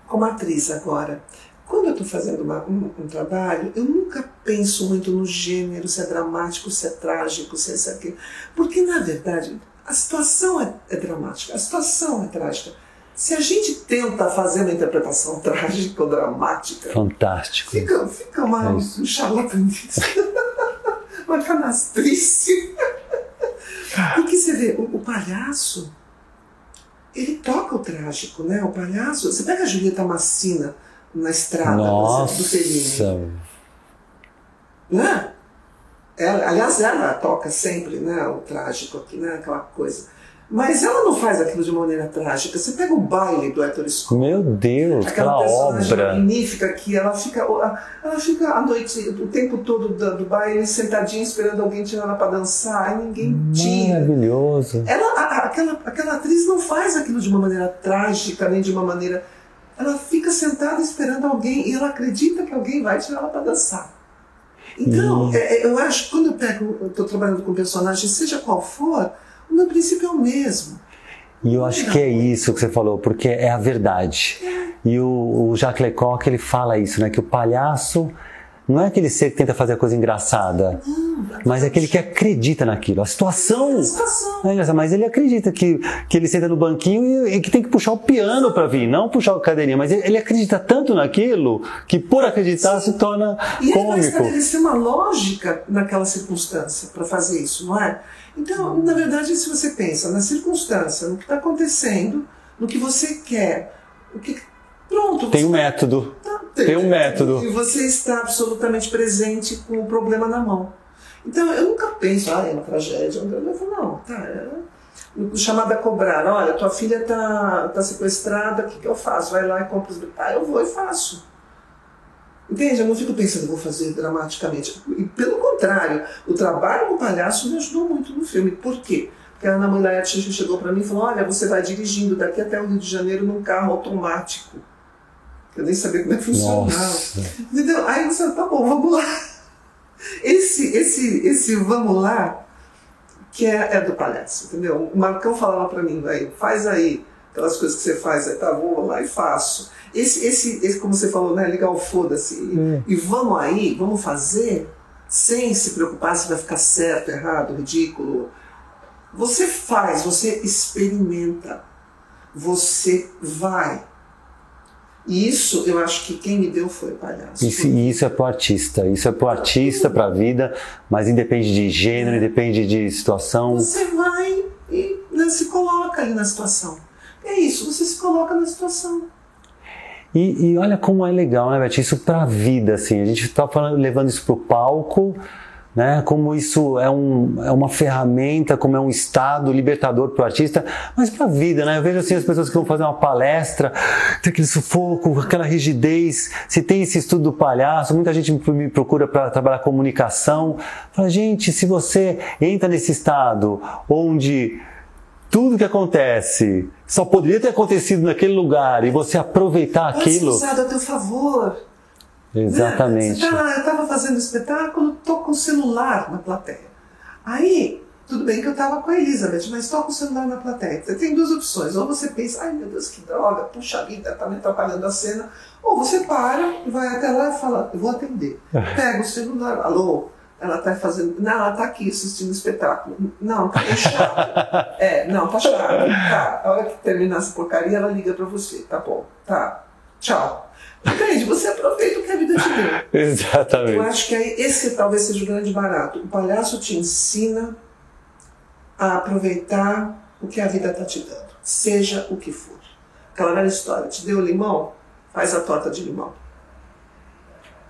Como atriz agora, quando eu estou fazendo uma, um, um, trabalho, eu nunca penso muito no gênero, se é dramático, se é trágico, se é isso, aquilo. Porque, na verdade, a situação é, é dramática, a situação é trágica. Se a gente tenta fazer uma interpretação trágica ou dramática, fantástico. Fica, fica uma, é um charlatanice, uma canastrice. Porque você vê, o, o, palhaço, ele toca o trágico, né? O palhaço, você pega a Julieta Massina na estrada Nossa. do Fellini. Né? Ela, aliás, ela toca sempre né, o trágico, né, aquela coisa. Mas ela não faz aquilo de uma maneira trágica. Você pega o baile do Arthur Scott. Meu Deus, aquela personagem obra. magnífica que ela fica, ela fica à noite, o tempo todo do, do baile, sentadinha esperando alguém tirar ela para dançar e ninguém tira. Maravilhoso. Ela, a, aquela, aquela atriz não faz aquilo de uma maneira trágica, nem de uma maneira. Ela fica sentada esperando alguém e ela acredita que alguém vai tirar ela para dançar. Então, é, é, eu acho que quando eu pego, estou trabalhando com personagem, seja qual for, o meu princípio é o mesmo. E eu acho que é isso que você falou, porque é a verdade. E o, o Jacques Lecoq, ele fala isso, né? Que o palhaço não é aquele ser que tenta fazer a coisa engraçada, não, mas é aquele que acredita naquilo. A situação, a situação. é mas ele acredita que, que ele senta no banquinho e, e que tem que puxar o piano para vir, não puxar a cadeirinha, mas ele, ele, acredita tanto naquilo que por acreditar Sim. se torna e cômico. E ele vai estabelecer uma lógica naquela circunstância para fazer isso, não é? Então, na verdade, se você pensa na circunstância, no que está acontecendo, no que você quer, o que pronto. Tem um método. Tá, tem, tem um método. E você está absolutamente presente com o problema na mão. Então, eu nunca penso, ah, é uma tragédia. Eu falo, não, tá. É... Chamada a cobrar, olha, tua filha está tá sequestrada, o que, que eu faço? Vai lá e compra os. Ah, eu vou e faço. Entende? Eu não fico pensando, vou fazer dramaticamente. E pelo contrário, o trabalho do palhaço me ajudou muito no filme. Por quê? Porque a Ana Mulher chegou para mim e falou: Olha, você vai dirigindo daqui até o Rio de Janeiro num carro automático. Eu nem sabia como é que funcionava. Entendeu? Aí eu disse: Tá bom, vamos lá. Esse, esse, esse vamos lá, que é, é do palhaço, entendeu? O Marcão falava para mim: vai, faz aí aquelas coisas que você faz, aí tá, vou lá e faço. Esse, esse, esse como você falou, né? Legal, foda-se. É. E vamos aí, vamos fazer, sem se preocupar se vai ficar certo, errado, ridículo. Você faz, você experimenta, você vai. E isso eu acho que quem me deu foi o palhaço. Isso, isso é pro artista, isso é pro artista, pra vida, mas independe de gênero, independe de situação. Você vai e né, se coloca ali na situação. É isso, você se coloca na situação. E, e olha como é legal, né, Beth? Isso pra vida, assim. A gente tá falando, levando isso pro palco, né? Como isso é, um, é uma ferramenta, como é um estado libertador para o artista, mas para a vida, né? Eu vejo assim as pessoas que vão fazer uma palestra, tem aquele sufoco, aquela rigidez. Se tem esse estudo do palhaço, muita gente me procura para trabalhar comunicação. Fala, gente, se você entra nesse estado onde tudo que acontece só poderia ter acontecido naquele lugar e você aproveitar aquilo. Pode usado a teu favor. Exatamente. Né? Tá, eu estava fazendo espetáculo, tô com o celular na plateia. Aí, tudo bem que eu estava com a Elizabeth, mas estou com o celular na plateia. Você tem duas opções. Ou você pensa, ai meu Deus, que droga, puxa vida, tá me atrapalhando a cena. Ou você para, vai até lá e fala, eu vou atender. Pega o celular, alô, ela está fazendo. Não, ela está aqui assistindo o espetáculo. Não, tá chato. é, não, tá chato. Tá. A hora que terminar essa porcaria, ela liga para você. Tá bom, tá. Tchau. Entende? Você aproveita o que a vida te deu. Exatamente. Eu acho que esse talvez seja o grande barato. O palhaço te ensina a aproveitar o que a vida está te dando, seja o que for. Aquela velha história, te deu limão, faz a torta de limão.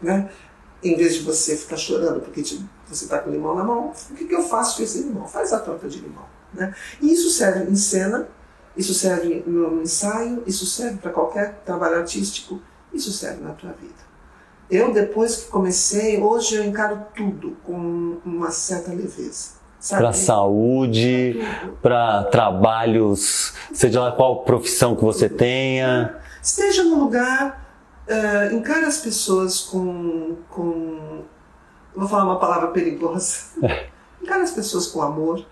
Né? Em vez de você ficar chorando porque te, você está com limão na mão, o que, que eu faço com esse limão? Faz a torta de limão. Né? E isso serve em cena, isso serve no ensaio, isso serve para qualquer trabalho artístico isso serve na tua vida. Eu, depois que comecei, hoje eu encaro tudo com uma certa leveza. Para saúde, para trabalhos, seja lá qual profissão que você tenha. Esteja no lugar, uh, encare as pessoas com, com. Vou falar uma palavra perigosa. encare as pessoas com amor,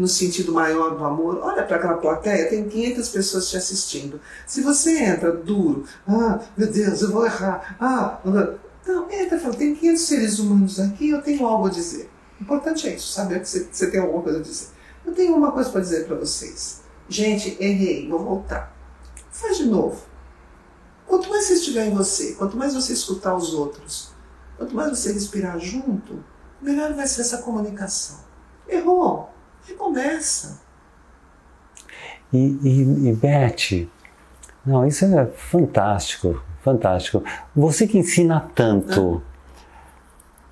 no sentido maior do amor, olha para aquela plateia, tem 500 pessoas te assistindo. Se você entra duro, ah, meu Deus, eu vou errar, ah, não, entra e fala, tem 500 seres humanos aqui, eu tenho algo a dizer. O importante é isso, saber que você, você tem alguma coisa a dizer. Eu tenho uma coisa para dizer para vocês. Gente, errei, vou voltar. Faz de novo. Quanto mais você estiver em você, quanto mais você escutar os outros, quanto mais você respirar junto, melhor vai ser essa comunicação. Errou, recomeça. E, e, e Beth, não, isso é fantástico, fantástico. Você que ensina tanto,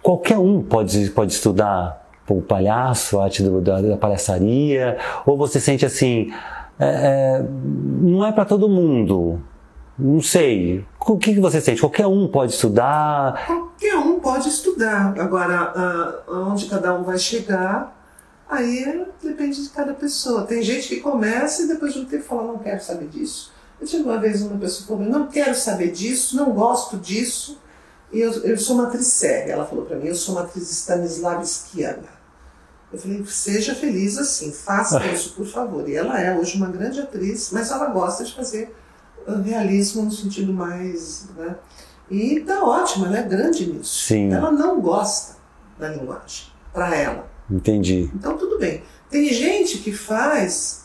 qualquer um pode, pode estudar o palhaço, a arte do, da, da, palhaçaria, ou você sente assim, é, é, não é para todo mundo. Não sei. O que, que você sente? Qualquer um pode estudar? Qualquer um pode estudar. Agora, uh, onde cada um vai chegar Aí depende de cada pessoa. Tem gente que começa e depois de um tempo fala, não quero saber disso. Eu tive uma vez uma pessoa falou, não quero saber disso, não gosto disso. E eu, eu sou uma atriz séria. Ela falou para mim, eu sou uma atriz stanislavskiana. Eu falei, seja feliz assim, faça isso, por favor. E ela é hoje uma grande atriz, mas ela gosta de fazer realismo no sentido mais. Né? E tá ótimo, ela é grande nisso. Sim. Ela não gosta da linguagem, para ela. Entendi. Então tudo bem. Tem gente que faz,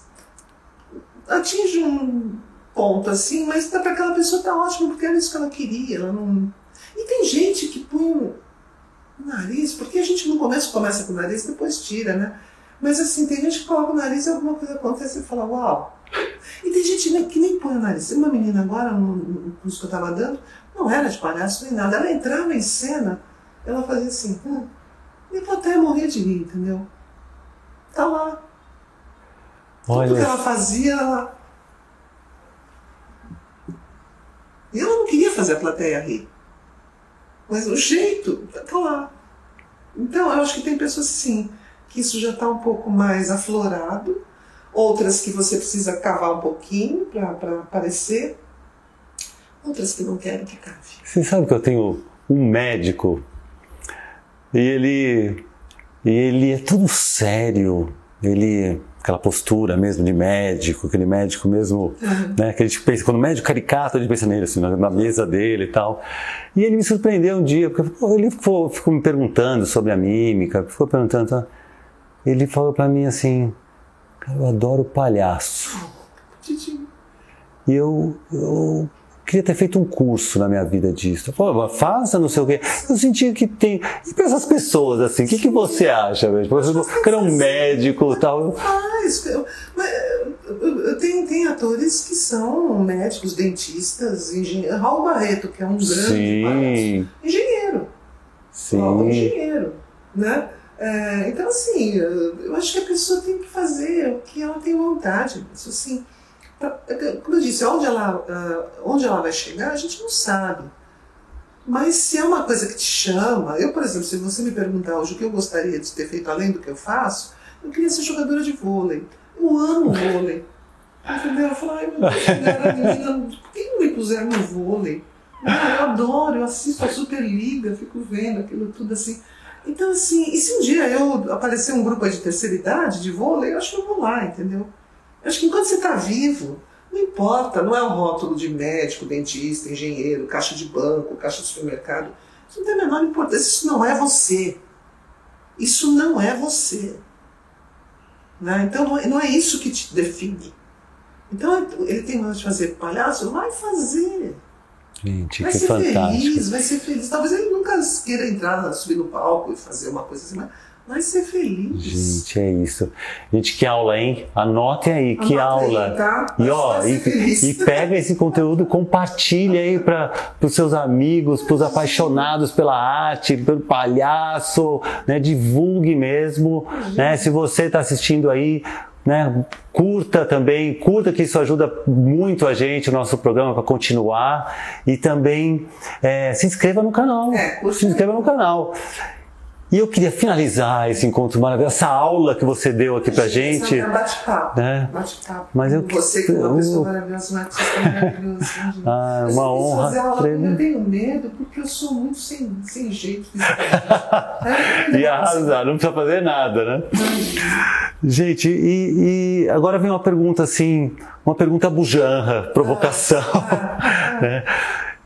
atinge um ponto assim, mas para aquela pessoa tá ótimo porque era isso que ela queria. Ela não... E tem gente que põe o nariz, porque a gente no começo começa com o nariz depois tira, né? Mas assim, tem gente que coloca o nariz e alguma coisa acontece e fala, uau. E tem gente que nem põe o nariz. Uma menina agora, no curso que eu estava dando, não era de palhaço nem nada. Ela entrava em cena, ela fazia assim, hum, e a plateia morrer de rir, entendeu? Tá lá. Olha. Tudo que ela fazia, ela. E ela não queria fazer a plateia rir. Mas o jeito tá lá. Então, eu acho que tem pessoas assim, que isso já está um pouco mais aflorado, outras que você precisa cavar um pouquinho para aparecer, outras que não querem que cave. Você sabe que eu tenho um médico e ele, ele é tudo sério. Ele, aquela postura mesmo de médico, aquele médico mesmo, uhum. né, que a gente pensa, quando o médico caricato, a gente pensa nele, assim, na, na, mesa dele e tal. E ele me surpreendeu um dia, porque ele ficou, ficou me perguntando sobre a mímica, ficou perguntando. Tá? Ele falou para mim assim: Cara, eu adoro palhaço. E eu, eu queria ter feito um curso na minha vida disso. Pô, faça não sei o quê. Eu senti que tem. E para essas pessoas, assim, o que, que você acha mesmo? Que era um médico e tal. Faz. Tem, tem atores que são médicos, dentistas, engenheiros. Raul Barreto, que é um grande Sim. engenheiro. Sim. Raul, engenheiro. né? É, então, assim, eu acho que a pessoa tem que fazer o que ela tem vontade. Isso, assim, como eu disse, onde ela, onde ela vai chegar, a gente não sabe. Mas se é uma coisa que te chama, eu, por exemplo, se você me perguntar hoje o que eu gostaria de ter feito além do que eu faço, eu queria ser jogadora de vôlei. Eu amo vôlei. Entendeu? Eu falei, ai meu Deus, era menina, por que não me puseram no vôlei? Eu adoro, eu assisto a Superliga, fico vendo aquilo tudo assim. Então, assim, e se um dia eu aparecer um grupo de terceira idade de vôlei, eu acho que eu vou lá, entendeu? Acho que enquanto você está vivo, não importa, não é o rótulo de médico, dentista, engenheiro, caixa de banco, caixa de supermercado. Isso não tem a menor importância, isso não é você. Isso não é você. Né? Então não é, é isso que te define. Então ele tem vontade de fazer palhaço, vai fazer. Gente, vai ser fantástico. feliz, vai ser feliz. Talvez ele nunca queira entrar, subir no palco e fazer uma coisa assim, mas vai ser feliz. Gente, é isso. Gente, que aula, hein? Anotem aí, que Anota aí, aula. tá? E ó, e, e pega esse conteúdo, compartilha aí para os seus amigos, para os apaixonados pela arte, pelo palhaço, né? Divulgue mesmo, né? Se você está assistindo aí, né? Curta também, curta que isso ajuda muito a gente, o nosso programa para continuar e também é, se inscreva no canal, É, se inscreva no canal. E eu queria finalizar esse encontro maravilhoso, essa aula que você deu aqui pra gente. É um bate-papo. né? Bate-papo. Mas eu- Você que é uma pessoa maravilhosa, um artista maravilhoso. gente. Ah, uma honra fazer aula. Eu tenho medo porque eu sou muito sem, sem jeito. É, E arrasar, não precisa fazer nada, né? Gente, e, e agora vem uma pergunta assim, uma pergunta bujanra, provocação. né?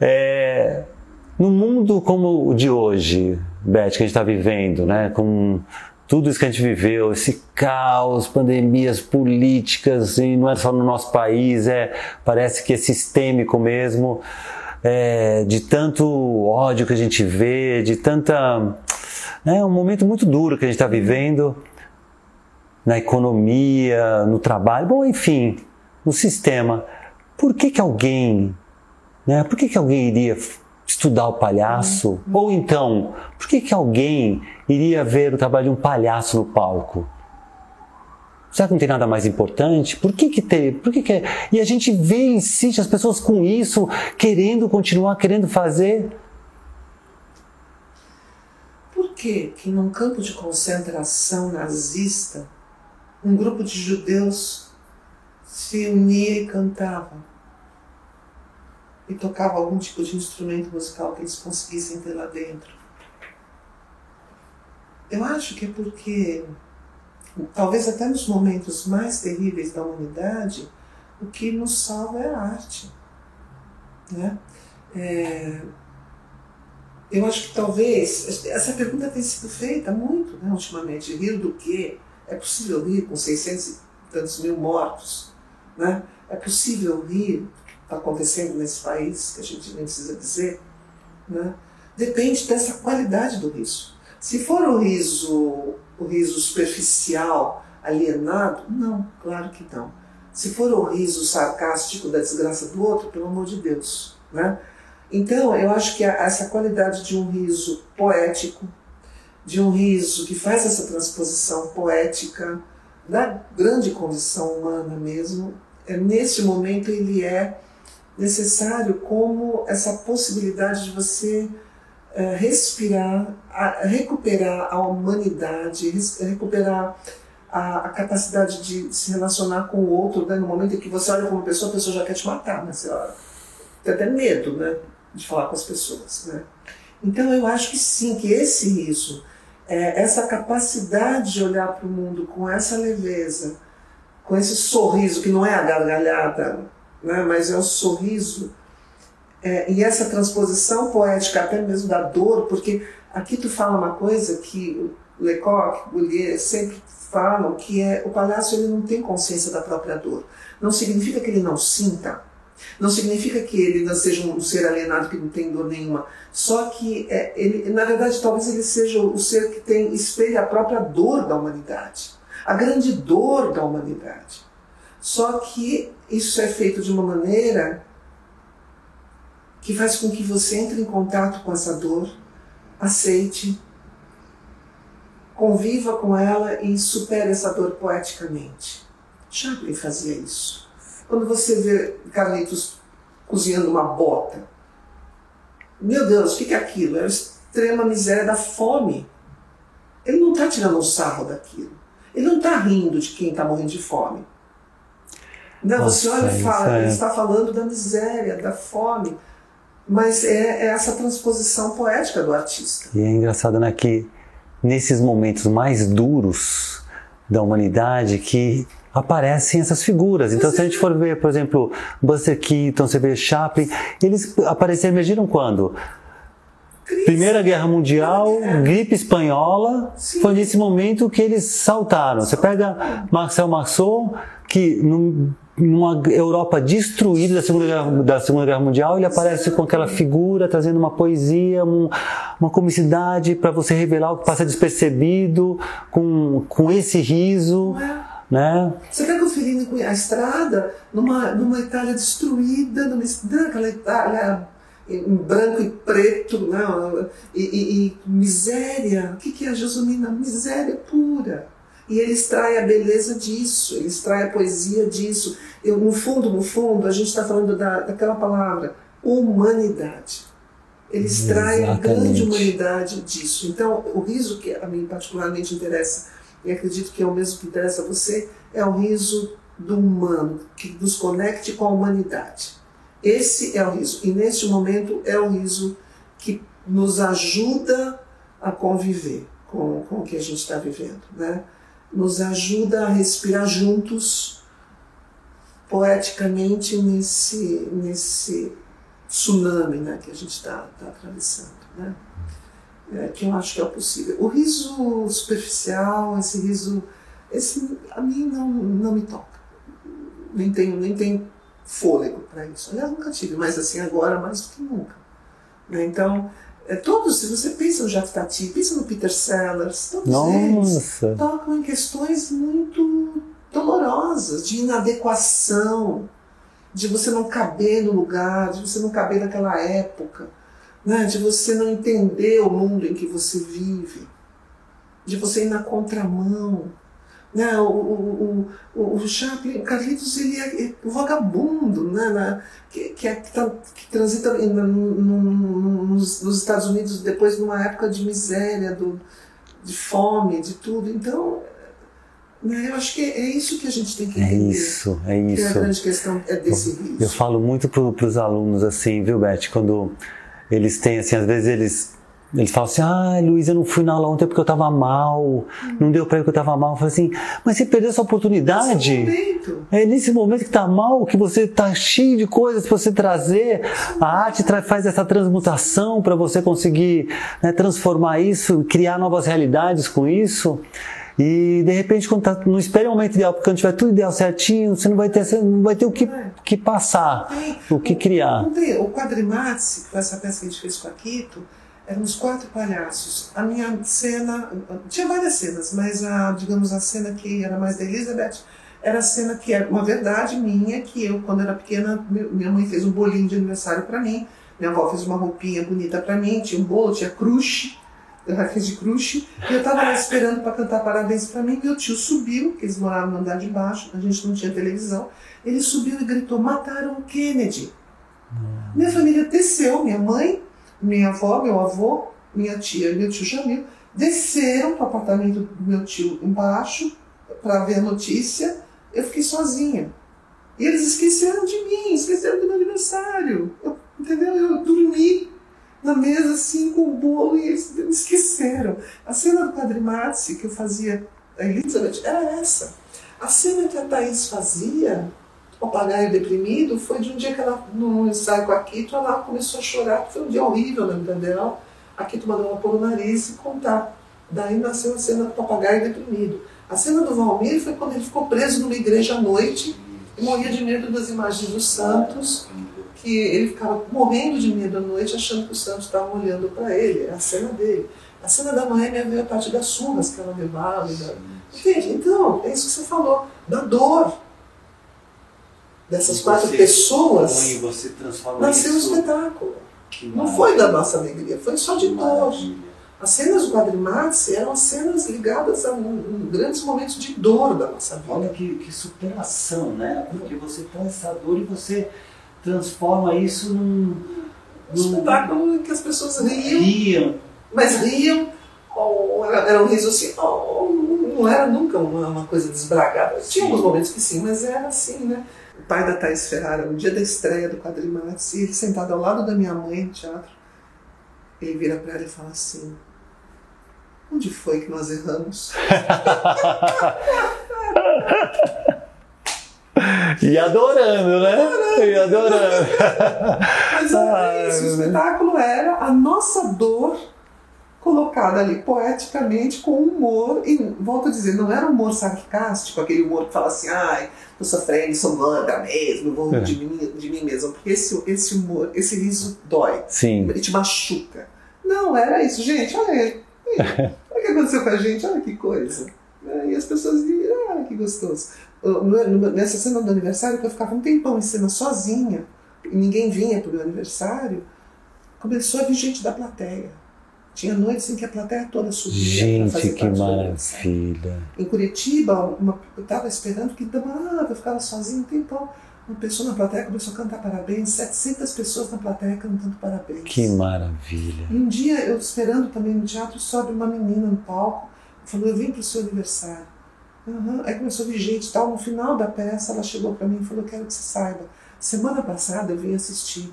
É, no mundo como o de hoje, Beth, que a gente está vivendo, né? Com tudo isso que a gente viveu, esse caos, pandemias políticas, e não é só no nosso país, é, parece que é sistêmico mesmo, é, de tanto ódio que a gente vê, de tanta. É um momento muito duro que a gente está vivendo na economia, no trabalho, bom, enfim, no sistema. Por que, que alguém, né? Por que, que alguém iria estudar o palhaço? Ou então, por que, que alguém iria ver o trabalho de um palhaço no palco? Será que não tem nada mais importante? Por que que tem? Por que que é? E a gente vê, insiste as pessoas com isso, querendo continuar, querendo fazer. Por que que num campo de concentração nazista, um grupo de judeus se unia e cantava? E tocava algum tipo de instrumento musical que eles conseguissem ter lá dentro? Eu acho que é porque, talvez até nos momentos mais terríveis da humanidade, o que nos salva é a arte. Né? É, eu acho que talvez, essa pergunta tem sido feita muito né, ultimamente, rir do quê? É possível rir com 600 e tantos mil mortos? Né? É possível rir está acontecendo nesse país, que a gente nem precisa dizer? Né? Depende dessa qualidade do riso. Se for o riso, o riso superficial, alienado, não, claro que não. Se for o riso sarcástico da desgraça do outro, pelo amor de Deus. Né? Então, eu acho que essa qualidade de um riso poético, de um riso que faz essa transposição poética da grande condição humana mesmo, é, nesse momento ele é necessário como essa possibilidade de você é, respirar, a, recuperar a humanidade, res, recuperar a, a, capacidade de se relacionar com o outro, né? no momento em que você olha para uma pessoa, a pessoa já quer te matar, né? você olha, tem até medo né? de falar com as pessoas. Né? Então eu acho que sim, que esse riso, é, essa capacidade de olhar para o mundo com essa leveza, com esse sorriso, que não é a gargalhada, né? mas é o sorriso, é, e essa transposição poética até mesmo da dor, porque aqui tu fala uma coisa que Lecoq, Goulier sempre falam, que é o palhaço ele não tem consciência da própria dor. Não significa que ele não sinta, não significa que ele não seja um ser alienado que não tem dor nenhuma. Só que é, ele, na verdade, talvez ele seja o ser que tem espelha a própria dor da humanidade, a grande dor da humanidade. Só que isso é feito de uma maneira que faz com que você entre em contato com essa dor, aceite conviva com ela e supere essa dor poeticamente. Chaplin fazia isso. Quando você vê Carlitos cozinhando uma bota, meu Deus, o que é aquilo? É a extrema miséria da fome. Ele não está tirando um sarro daquilo. Ele não está rindo de quem está morrendo de fome. Não, Nossa, olha e fala, é... ele está falando da miséria, da fome. Mas é, é, essa transposição poética do artista. E é engraçado, né, que nesses momentos mais duros da humanidade que aparecem essas figuras. Então, se a gente for ver, por exemplo, Buster Keaton, você vê Chaplin, eles apareceram, emergiram quando? Primeira Guerra Mundial, gripe espanhola, Sim. foi nesse momento que eles saltaram. Você pega Marcel Marceau, que numa Europa destruída da Segunda Guerra, da Segunda Guerra Mundial, ele aparece com aquela figura, trazendo uma poesia, um, uma comicidade para você revelar o que passa despercebido, com, com esse riso. Né? Você pega o Fellini a estrada numa, numa Itália destruída, numa, naquela Itália em branco e preto, né? e, e, e miséria. O que é a Josumina? Miséria pura. E ele extrai a beleza disso, ele extrai a poesia disso. Eu, no fundo, no fundo, a gente está falando da, daquela palavra, humanidade. Ele extrai Exatamente. a grande humanidade disso. Então, o riso que a mim particularmente interessa, e acredito que é o mesmo que interessa a você, é o riso do humano, que nos conecte com a humanidade. Esse é o riso. E neste momento é o riso que nos ajuda a conviver com, com o que a gente está vivendo. Né? Nos ajuda a respirar juntos, poeticamente, nesse, nesse tsunami né, que a gente está tá atravessando. Né? É, que eu acho que é possível. O riso superficial, esse riso, esse a mim não, não me toca. Nem tenho, nem tenho fôlego para isso. Aliás, nunca tive, mas assim agora mais do que nunca. Né? Então, todos, se você pensa no Jacques Tati, pensa no Peter Sellers, todos Nossa. eles tocam em questões muito dolorosas, de inadequação, de você não caber no lugar, de você não caber naquela época, né? de você não entender o mundo em que você vive, de você ir na contramão. Né? O, o, o, o Chaplin, o Carlitos, ele é, é vagabundo, né? Na, que, que, é, que, tá, que transita no, no, no, nos, nos, Estados Unidos depois numa época de miséria, do, de fome, de tudo. Então, né, eu acho que é isso que a gente tem que é entender. É isso, é isso. Que a grande questão é desse risco. Eu falo muito para os alunos assim, viu, Beth? Quando eles têm, assim, às vezes eles ele fala assim, ah, Luiz, eu não fui na aula ontem porque eu estava mal, não deu para ir porque eu estava mal. Eu falei assim, mas você perdeu essa oportunidade. Nesse é nesse momento que está mal, que você está cheio de coisas para você trazer. A arte faz essa transmutação para você conseguir né, transformar isso, criar novas realidades com isso. E de repente, quando tá, não espere o momento ideal, porque quando tiver tudo ideal certinho, você não vai ter, não vai ter o que, é. que passar, é. o que criar. O Quadrimates, essa peça que a gente fez com a Quito, éramos quatro palhaços. A minha cena, tinha várias cenas, mas a, digamos, a cena que era mais da Elizabeth era a cena que era uma verdade minha, que eu, quando era pequena, minha mãe fez um bolinho de aniversário para mim, minha avó fez uma roupinha bonita para mim, tinha um bolo, tinha crush, ela fez de crush, e eu estava lá esperando para cantar parabéns para mim, meu tio subiu, que eles moravam no andar de baixo, a gente não tinha televisão, ele subiu e gritou, mataram o Kennedy. Minha família desceu, minha mãe, minha avó, meu avô, minha tia e meu tio Jamil desceram para o apartamento do meu tio embaixo para ver a notícia. Eu fiquei sozinha. E eles esqueceram de mim, esqueceram do meu aniversário. Eu, entendeu? Eu dormi na mesa assim com o bolo e eles me esqueceram. A cena do Padre Matsi que eu fazia, a Elizabeth, era essa. A cena que a Thaís fazia papagaio deprimido foi de um dia que ela, no ensaio com a Kito, ela começou a chorar, foi um dia horrível na vida dela. A Kito mandou ela pôr o nariz e contar. Daí nasceu a cena do papagaio deprimido. A cena do Valmir foi quando ele ficou preso numa igreja à noite e morria de medo das imagens dos santos, que ele ficava morrendo de medo à noite, achando que os santos estavam olhando para ele. É a cena dele. A cena da Noêmia veio a partir das surras que ela levava. Da... Entende? Então, é isso que você falou, da dor dessas quatro pessoas, nasceu um espetáculo. Não foi da nossa alegria, foi só de dor. As cenas do quadrimates eram cenas ligadas a um, um grandes momentos de dor da nossa vida. Olha que, que superação, né? Porque você traz essa dor e você transforma isso num, Um espetáculo em que as pessoas riam, riam. mas riam, ou era, era um riso assim, ou não era nunca uma, uma coisa desbragada. Tinha alguns momentos que sim, mas era assim, né? O pai da Thais Ferrara, no dia da estreia do Quadrimates, e ele sentado ao lado da minha mãe no teatro, ele vira para ela e fala assim: Onde foi que nós erramos? E adorando, né? E adorando. Mas era Ai, isso, o espetáculo era a nossa dor colocada ali poeticamente com humor, e volto a dizer, não era humor sarcástico, aquele humor que fala assim, ai, tô sofrendo, sou manda mesmo, vou É. de mim, de mim mesmo, porque esse, esse humor, esse riso dói, Sim. ele te machuca. Não, era isso, gente, olha aí, olha o que aconteceu com a gente, olha que coisa. E as pessoas diziam, ah, que gostoso. Nessa cena do aniversário, que eu ficava um tempão em cena sozinha, e ninguém vinha pro meu aniversário, começou a vir gente da plateia. Tinha noites em que a plateia toda subia Gente, fazer que maravilha. Em Curitiba, uma, eu estava esperando que demorava, eu ficava sozinho um tempão. Uma pessoa na plateia começou a cantar parabéns, 700 pessoas na plateia cantando parabéns. Que maravilha. E um dia, eu esperando também no teatro, sobe uma menina no palco, falou, eu vim pro seu aniversário. Aham. Aí começou a vir gente e tal. No final da peça, ela chegou para mim e falou, quero que você saiba. Semana passada eu vim assistir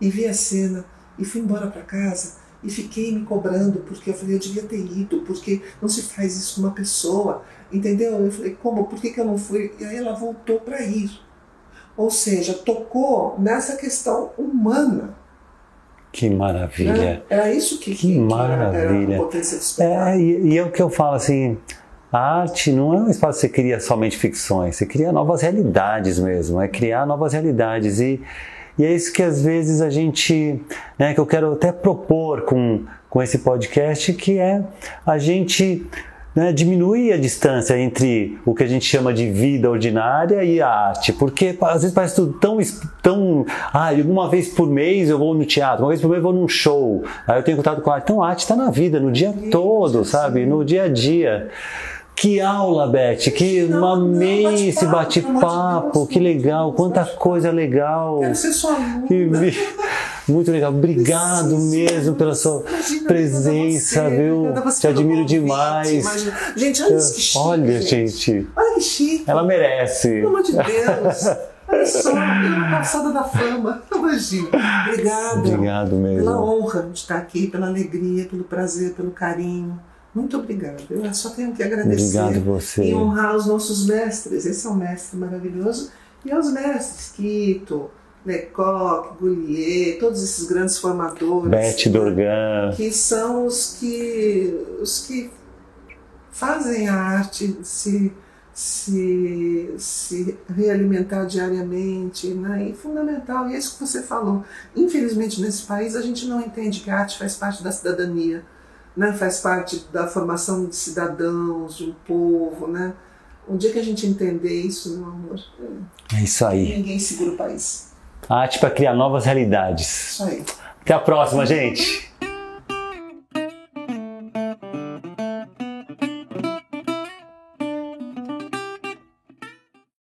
e vi a cena e fui embora para casa e fiquei me cobrando porque eu falei, eu devia ter ido, porque não se faz isso com uma pessoa, entendeu? Eu falei, como? Por que, que eu não fui? E aí ela voltou para ir. Ou seja, tocou nessa questão humana. Que maravilha. Né? Era isso que, Que era- Era maravilha. a potência do espetáculo. É, e, e é o que eu falo assim, a arte não é um espaço que você cria somente ficções, você cria novas realidades mesmo, é criar novas realidades e, e é isso que às vezes a gente, né, que eu quero até propor com, com esse podcast, que é a gente né, diminuir a distância entre o que a gente chama de vida ordinária e a arte, porque às vezes parece tudo tão, tão ah, uma vez por mês eu vou no teatro, uma vez por mês eu vou num show, aí eu tenho contato com a arte. Então a arte está na vida, no dia todo, sabe? No dia a dia. Que aula, Beth, que Não, não, amei esse bate-papo, que legal, quanta coisa legal. Quero ser sua aluna. Muito legal, obrigado sim, mesmo pela sua Imagina, presença, você, viu? Te admiro demais. imagina. Gente, olha isso que chique. Olha, gente, Olha que chique. ela merece. Pelo amor de Deus. Olha só, pela calçada da fama. Imagina. Obrigada. Obrigado Pela mesmo. honra de estar aqui, pela alegria, pelo prazer, pelo carinho. Muito obrigada. Eu só tenho que agradecer. Obrigado você. E honrar os nossos mestres. Esse é um mestre maravilhoso. E aos mestres, Quito, Lecoq, Goulier, todos esses grandes formadores. Beth Dorgan. que são os que, os que fazem a arte se, se, se realimentar diariamente, né? E fundamental, e é isso que você falou. Infelizmente, nesse país, a gente não entende que a arte faz parte da cidadania, né? faz parte da formação de cidadãos, de um povo, né? Um dia que a gente entender isso, meu amor, É isso aí. ninguém segura o país. Arte para criar novas realidades. Isso aí. Até a próxima, gente.